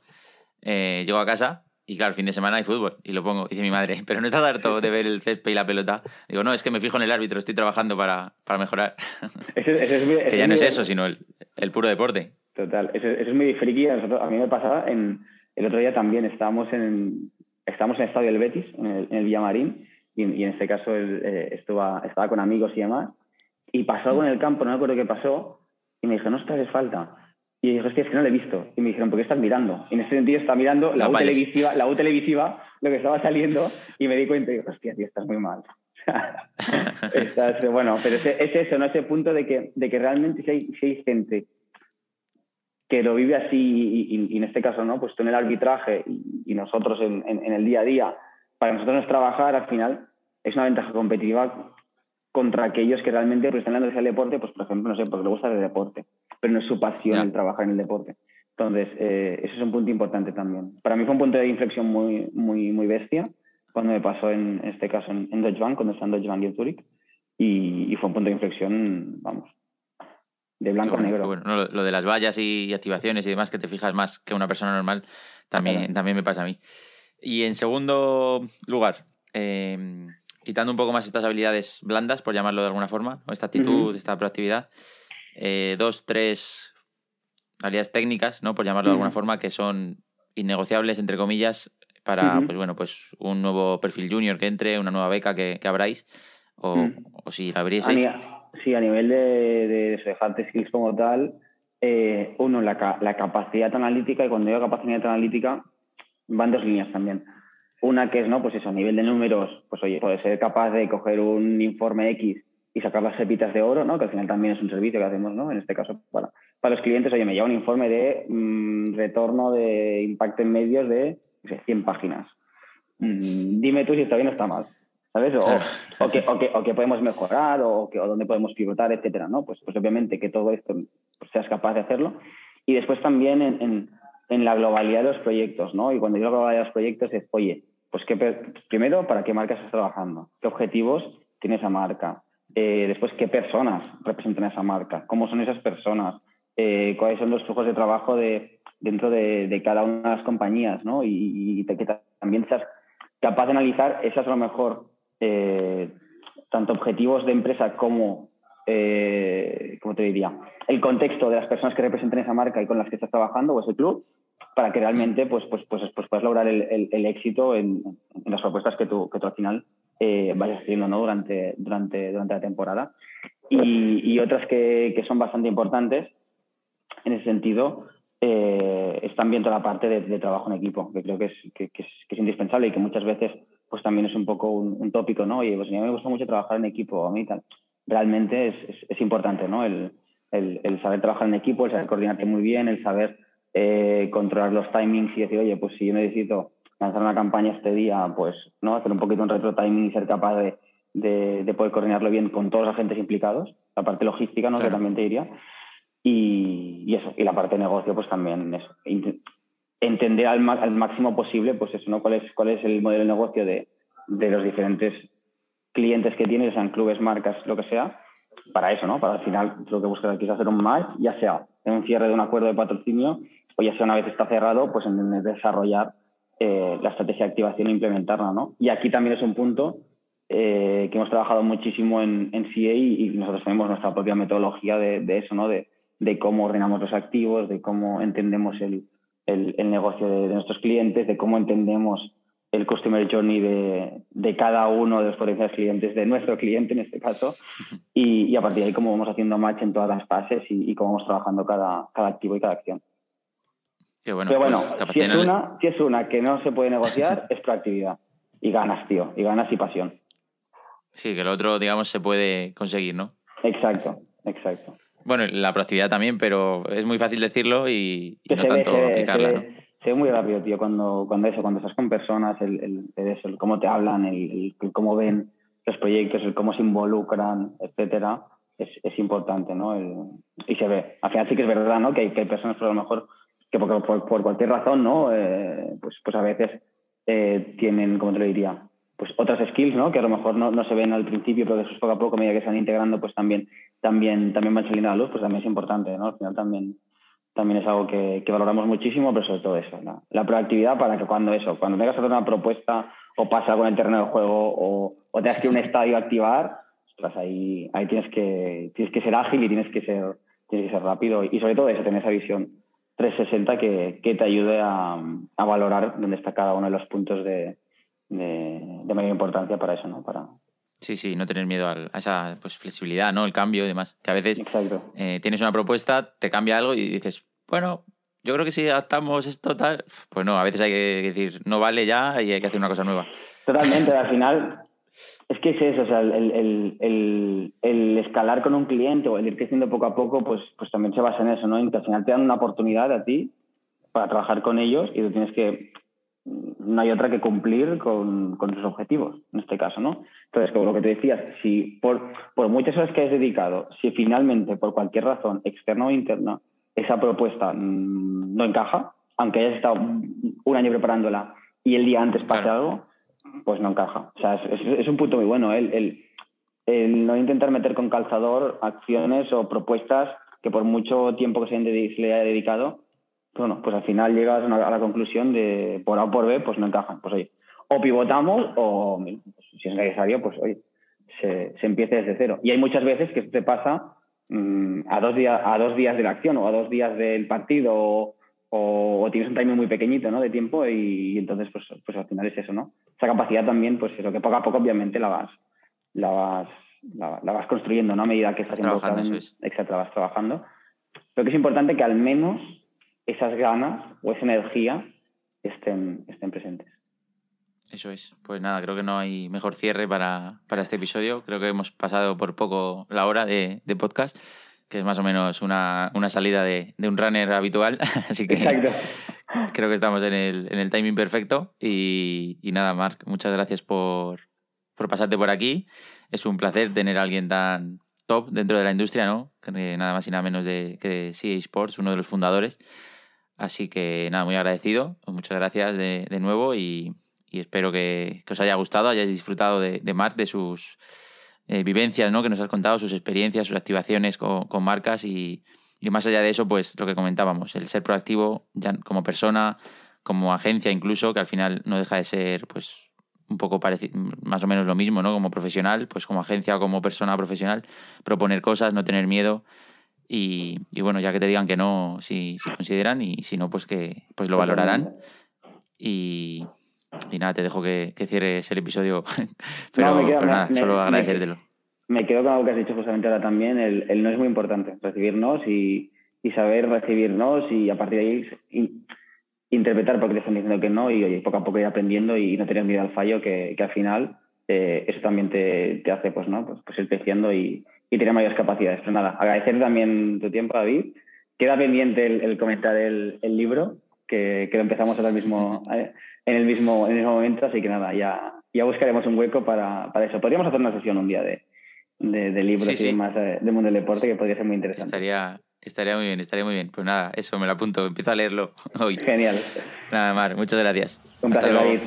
eh, llego a casa y claro, el fin de semana hay fútbol y lo pongo, dice mi madre, pero no está harto de ver el césped y la pelota. Digo, no, es que me fijo en el árbitro, estoy trabajando para, para mejorar. que ya no es eso, sino el, el, puro deporte. Total, eso, es muy friki. A, mí me pasaba, en, el otro día también estábamos en, estábamos en el estadio del Betis, en el, en el Villamarín, y, en este caso él, eh, estaba, estaba con amigos y demás, y pasó algo en el campo, no me acuerdo qué pasó, y me dijo, no estás falta. Y dije, hostia, es que no lo he visto. Y me dijeron, ¿por qué estás mirando? Y en ese sentido estaba mirando la U, televisiva, la U televisiva, lo que estaba saliendo, y me di cuenta y dije, hostia, tío, estás muy mal. estás, bueno, pero es, es, eso, ¿no? Ese punto de que, de que realmente si hay, si hay gente que lo vive así, y, en este caso, ¿no? Pues tú en el arbitraje y, nosotros en, en, el día a día, para nosotros no trabajar, al final es una ventaja competitiva contra aquellos que realmente pues, están en el deporte, pues por ejemplo, no sé, porque le gusta el deporte, pero no es su pasión el trabajar en el deporte. Entonces, eh, ese es un punto importante también. Para mí fue un punto de inflexión muy, muy, muy bestia cuando me pasó en, este caso en, Deutsche Bank, cuando estaba en Deutsche Bank y en Zurich, y, fue un punto de inflexión, vamos, de blanco a negro. Bueno, lo, de las vallas y activaciones y demás, que te fijas más que una persona normal, también, también me pasa a mí. Y en segundo lugar, em, quitando un poco más estas habilidades blandas, por llamarlo de alguna forma, esta actitud, esta proactividad, eh, dos, tres habilidades técnicas, ¿no? por llamarlo de alguna forma, que son innegociables, entre comillas, para pues bueno, pues un nuevo perfil junior que entre, una nueva beca que, que abráis, o, o si la abrieseis. Sí, a nivel de, de, de skills como tal, eh, uno, la, la, capacidad analítica, y cuando digo capacidad analítica, van dos líneas también. Una que es, ¿no? Pues eso, a nivel de números, pues oye, puede ser capaz de coger un informe X y sacar las pepitas de oro, ¿no? Que al final también es un servicio que hacemos, ¿no? En este caso, para, para los clientes, oye, me lleva un informe de mm, retorno de impacto en medios de 100 páginas. Mm, dime tú si está bien o está mal, ¿sabes? O, o, que, o, que, o que, podemos mejorar o, que, o dónde podemos pivotar, etcétera, ¿no? Pues, pues obviamente que todo esto pues, seas capaz de hacerlo. Y después también en, en en la globalidad de los proyectos, ¿no? Y cuando digo globalidad de los proyectos es, oye, pues qué, primero, ¿para qué marca estás trabajando? ¿Qué objetivos tiene esa marca? Eh, después, ¿qué personas representan esa marca? ¿Cómo son esas personas? Eh, ¿Cuáles son los flujos de trabajo de, dentro de, cada una de las compañías? ¿no? Y, que también seas capaz de analizar esas a lo mejor, eh, tanto objetivos de empresa como, ¿cómo te diría? El contexto de las personas que representan esa marca y con las que estás trabajando o ese club para que realmente pues, pues, pues, pues puedas lograr el, el, éxito en, las propuestas que tú, que tú al final eh, vayas haciendo ¿no? durante, durante, durante la temporada. Y, otras que, que, son bastante importantes en ese sentido eh, es también toda la parte de, trabajo en equipo, que creo que es, que, que, es, que es, indispensable y que muchas veces pues también es un poco un, tópico, ¿no? Oye, pues a mí me gusta mucho trabajar en equipo, a mí tal. Realmente es, es, es importante, ¿no? El, el, saber trabajar en equipo, el saber coordinarte muy bien, el saber eh, controlar los timings y decir, oye, pues si yo necesito lanzar una campaña este día, pues no hacer un poquito un retro timing y ser capaz de, de, poder coordinarlo bien con todos los agentes implicados, la parte logística, ¿no? que también te diría, y, y, eso, y la parte de negocio, pues también eso, entender al, al, máximo posible, pues eso, ¿no? cuál es, cuál es el modelo de negocio de, de los diferentes clientes que tienes, sean clubes, marcas, lo que sea, para eso, ¿no? Para al final lo que buscas aquí es hacer un match, ya sea en un cierre de un acuerdo de patrocinio o ya sea una vez está cerrado, pues en desarrollar eh, la estrategia de activación e implementarla, ¿no? Y aquí también es un punto eh, que hemos trabajado muchísimo en, CA y, nosotros tenemos nuestra propia metodología de, eso, ¿no? De, cómo ordenamos los activos, de cómo entendemos el, el, negocio de, nuestros clientes, de cómo entendemos el customer journey de, de, cada uno de los potenciales clientes, de nuestro cliente en este caso, y, y, a partir de ahí cómo vamos haciendo match en todas las fases y, y cómo vamos trabajando cada, cada, activo y cada acción. Qué bueno, Pero bueno, pues, si, es una, si es una que no se puede negociar, es proactividad. Y ganas, tío, y ganas y pasión. Sí, que el otro, digamos, se puede conseguir, ¿no? Exacto, exacto. Bueno, la proactividad también, pero es muy fácil decirlo y, no tanto aplicarla, ¿no? Ve muy rápido, tío, cuando, cuando eso, cuando estás con personas, el, el, eso, el cómo te hablan, el, cómo ven los proyectos, el cómo se involucran, etcétera, es, es importante, ¿no? y se ve. Al final sí que es verdad, ¿no? Que hay, que hay personas, por lo mejor, que por, por, por cualquier razón, ¿no? Eh, pues, pues a veces eh, tienen, como te lo diría? Pues otras skills, ¿no? Que a lo mejor no, no se ven al principio, pero eso poco a poco, a medida que se van integrando, pues también, también, también van saliendo a la luz, pues también es importante, ¿no? Al final también también es algo que, valoramos muchísimo, pero sobre todo eso, la, proactividad para que cuando eso, cuando tengas que hacer una propuesta o pasa algo en el terreno del juego o, o tengas que ir a un estadio a activar, pues ahí, ahí tienes, que, tienes que ser ágil y tienes que ser, tienes que ser rápido y sobre todo eso, tener esa visión 360 que, que te ayude a, a, valorar dónde está cada uno de los puntos de, de, mayor importancia para eso, ¿no? Para, Sí, sí, no tener miedo a esa pues, flexibilidad, ¿no? El cambio y demás. Que a veces eh, tienes una propuesta, te cambia algo y dices, bueno, yo creo que si adaptamos esto tal, pues no, a veces hay que decir, no vale ya y hay que hacer una cosa nueva. Totalmente, al final es que es eso, o sea, el, el, el, escalar con un cliente o el ir creciendo poco a poco, pues, pues también se basa en eso, ¿no? En que al final te dan una oportunidad a ti para trabajar con ellos y tú tienes que no hay otra que cumplir con, con, sus objetivos, en este caso, ¿no? Entonces, como lo que te decías, si por, por muchas horas que hayas dedicado, si finalmente, por cualquier razón, externa o interna, esa propuesta mm, no encaja, aunque hayas estado un año preparándola y el día antes pase algo, pues no encaja. O sea, es, es, un punto muy bueno, el, el, el, no intentar meter con calzador acciones o propuestas que por mucho tiempo que se, le haya dedicado, bueno, pues al final llegas a la conclusión de por A o por B, pues no encajan. Pues oye, o pivotamos o si es necesario, pues oye, se, se empieza desde cero. Y hay muchas veces que se pasa mmm, a, dos días, a dos días de la acción o a dos días del partido o, o, tienes un timing muy pequeñito ¿no? de tiempo y, entonces pues, pues al final es eso, ¿no? Esa capacidad también, pues eso, que poco a poco obviamente la vas, la vas, la, vas construyendo, ¿no? A medida que estás trabajando, en, exacto, la vas trabajando. Pero que es importante que al menos esas ganas o esa energía estén, estén presentes. Eso es. Pues nada, creo que no hay mejor cierre para, para este episodio. Creo que hemos pasado por poco la hora de, de podcast, que es más o menos una, una salida de, de, un runner habitual. Así que creo que estamos en el, en el timing perfecto. Y, y nada, Marc, muchas gracias por, por pasarte por aquí. Es un placer tener a alguien tan top dentro de la industria, ¿no? Que nada más y nada menos de que CA Sports, uno de los fundadores. Así que nada, muy agradecido. Muchas gracias de, de nuevo y, y espero que, que, os haya gustado, hayáis disfrutado de, de de sus eh, vivencias ¿no? que nos has contado, sus experiencias, sus activaciones con, con marcas y, y, más allá de eso, pues lo que comentábamos, el ser proactivo ya como persona, como agencia incluso, que al final no deja de ser pues un poco más o menos lo mismo, ¿no? Como profesional, pues como agencia o como persona profesional, proponer cosas, no tener miedo y, y, bueno, ya que te digan que no, si, si consideran, y si no, pues que pues lo valorarán. Y, y nada, te dejo que, que cierres el episodio, pero, no, quedo, nada, me, solo me, agradecértelo. Me quedo con algo que has dicho justamente ahora también, el, el no es muy importante, recibirnos y, y saber recibirnos y a partir de ahí in, interpretar porque te están diciendo que no y oye, poco a poco ir aprendiendo y no tener miedo al fallo que, que al final eh, eso también te, te, hace pues, ¿no? pues, pues ir creciendo y, y tener mayores capacidades. Pero nada, agradecer también tu tiempo, David. Queda pendiente el, comentar el, libro, que, lo empezamos ahora mismo, eh, en, el mismo, en el mismo momento, así que nada, ya, ya buscaremos un hueco para, para eso. Podríamos hacer una sesión un día de, de, libros y más eh, del mundo del deporte, que podría ser muy interesante. Estaría, estaría muy bien, estaría muy bien. Pues nada, eso me lo apunto, empiezo a leerlo hoy. Genial. Nada, Mar, muchas gracias. Un placer, David.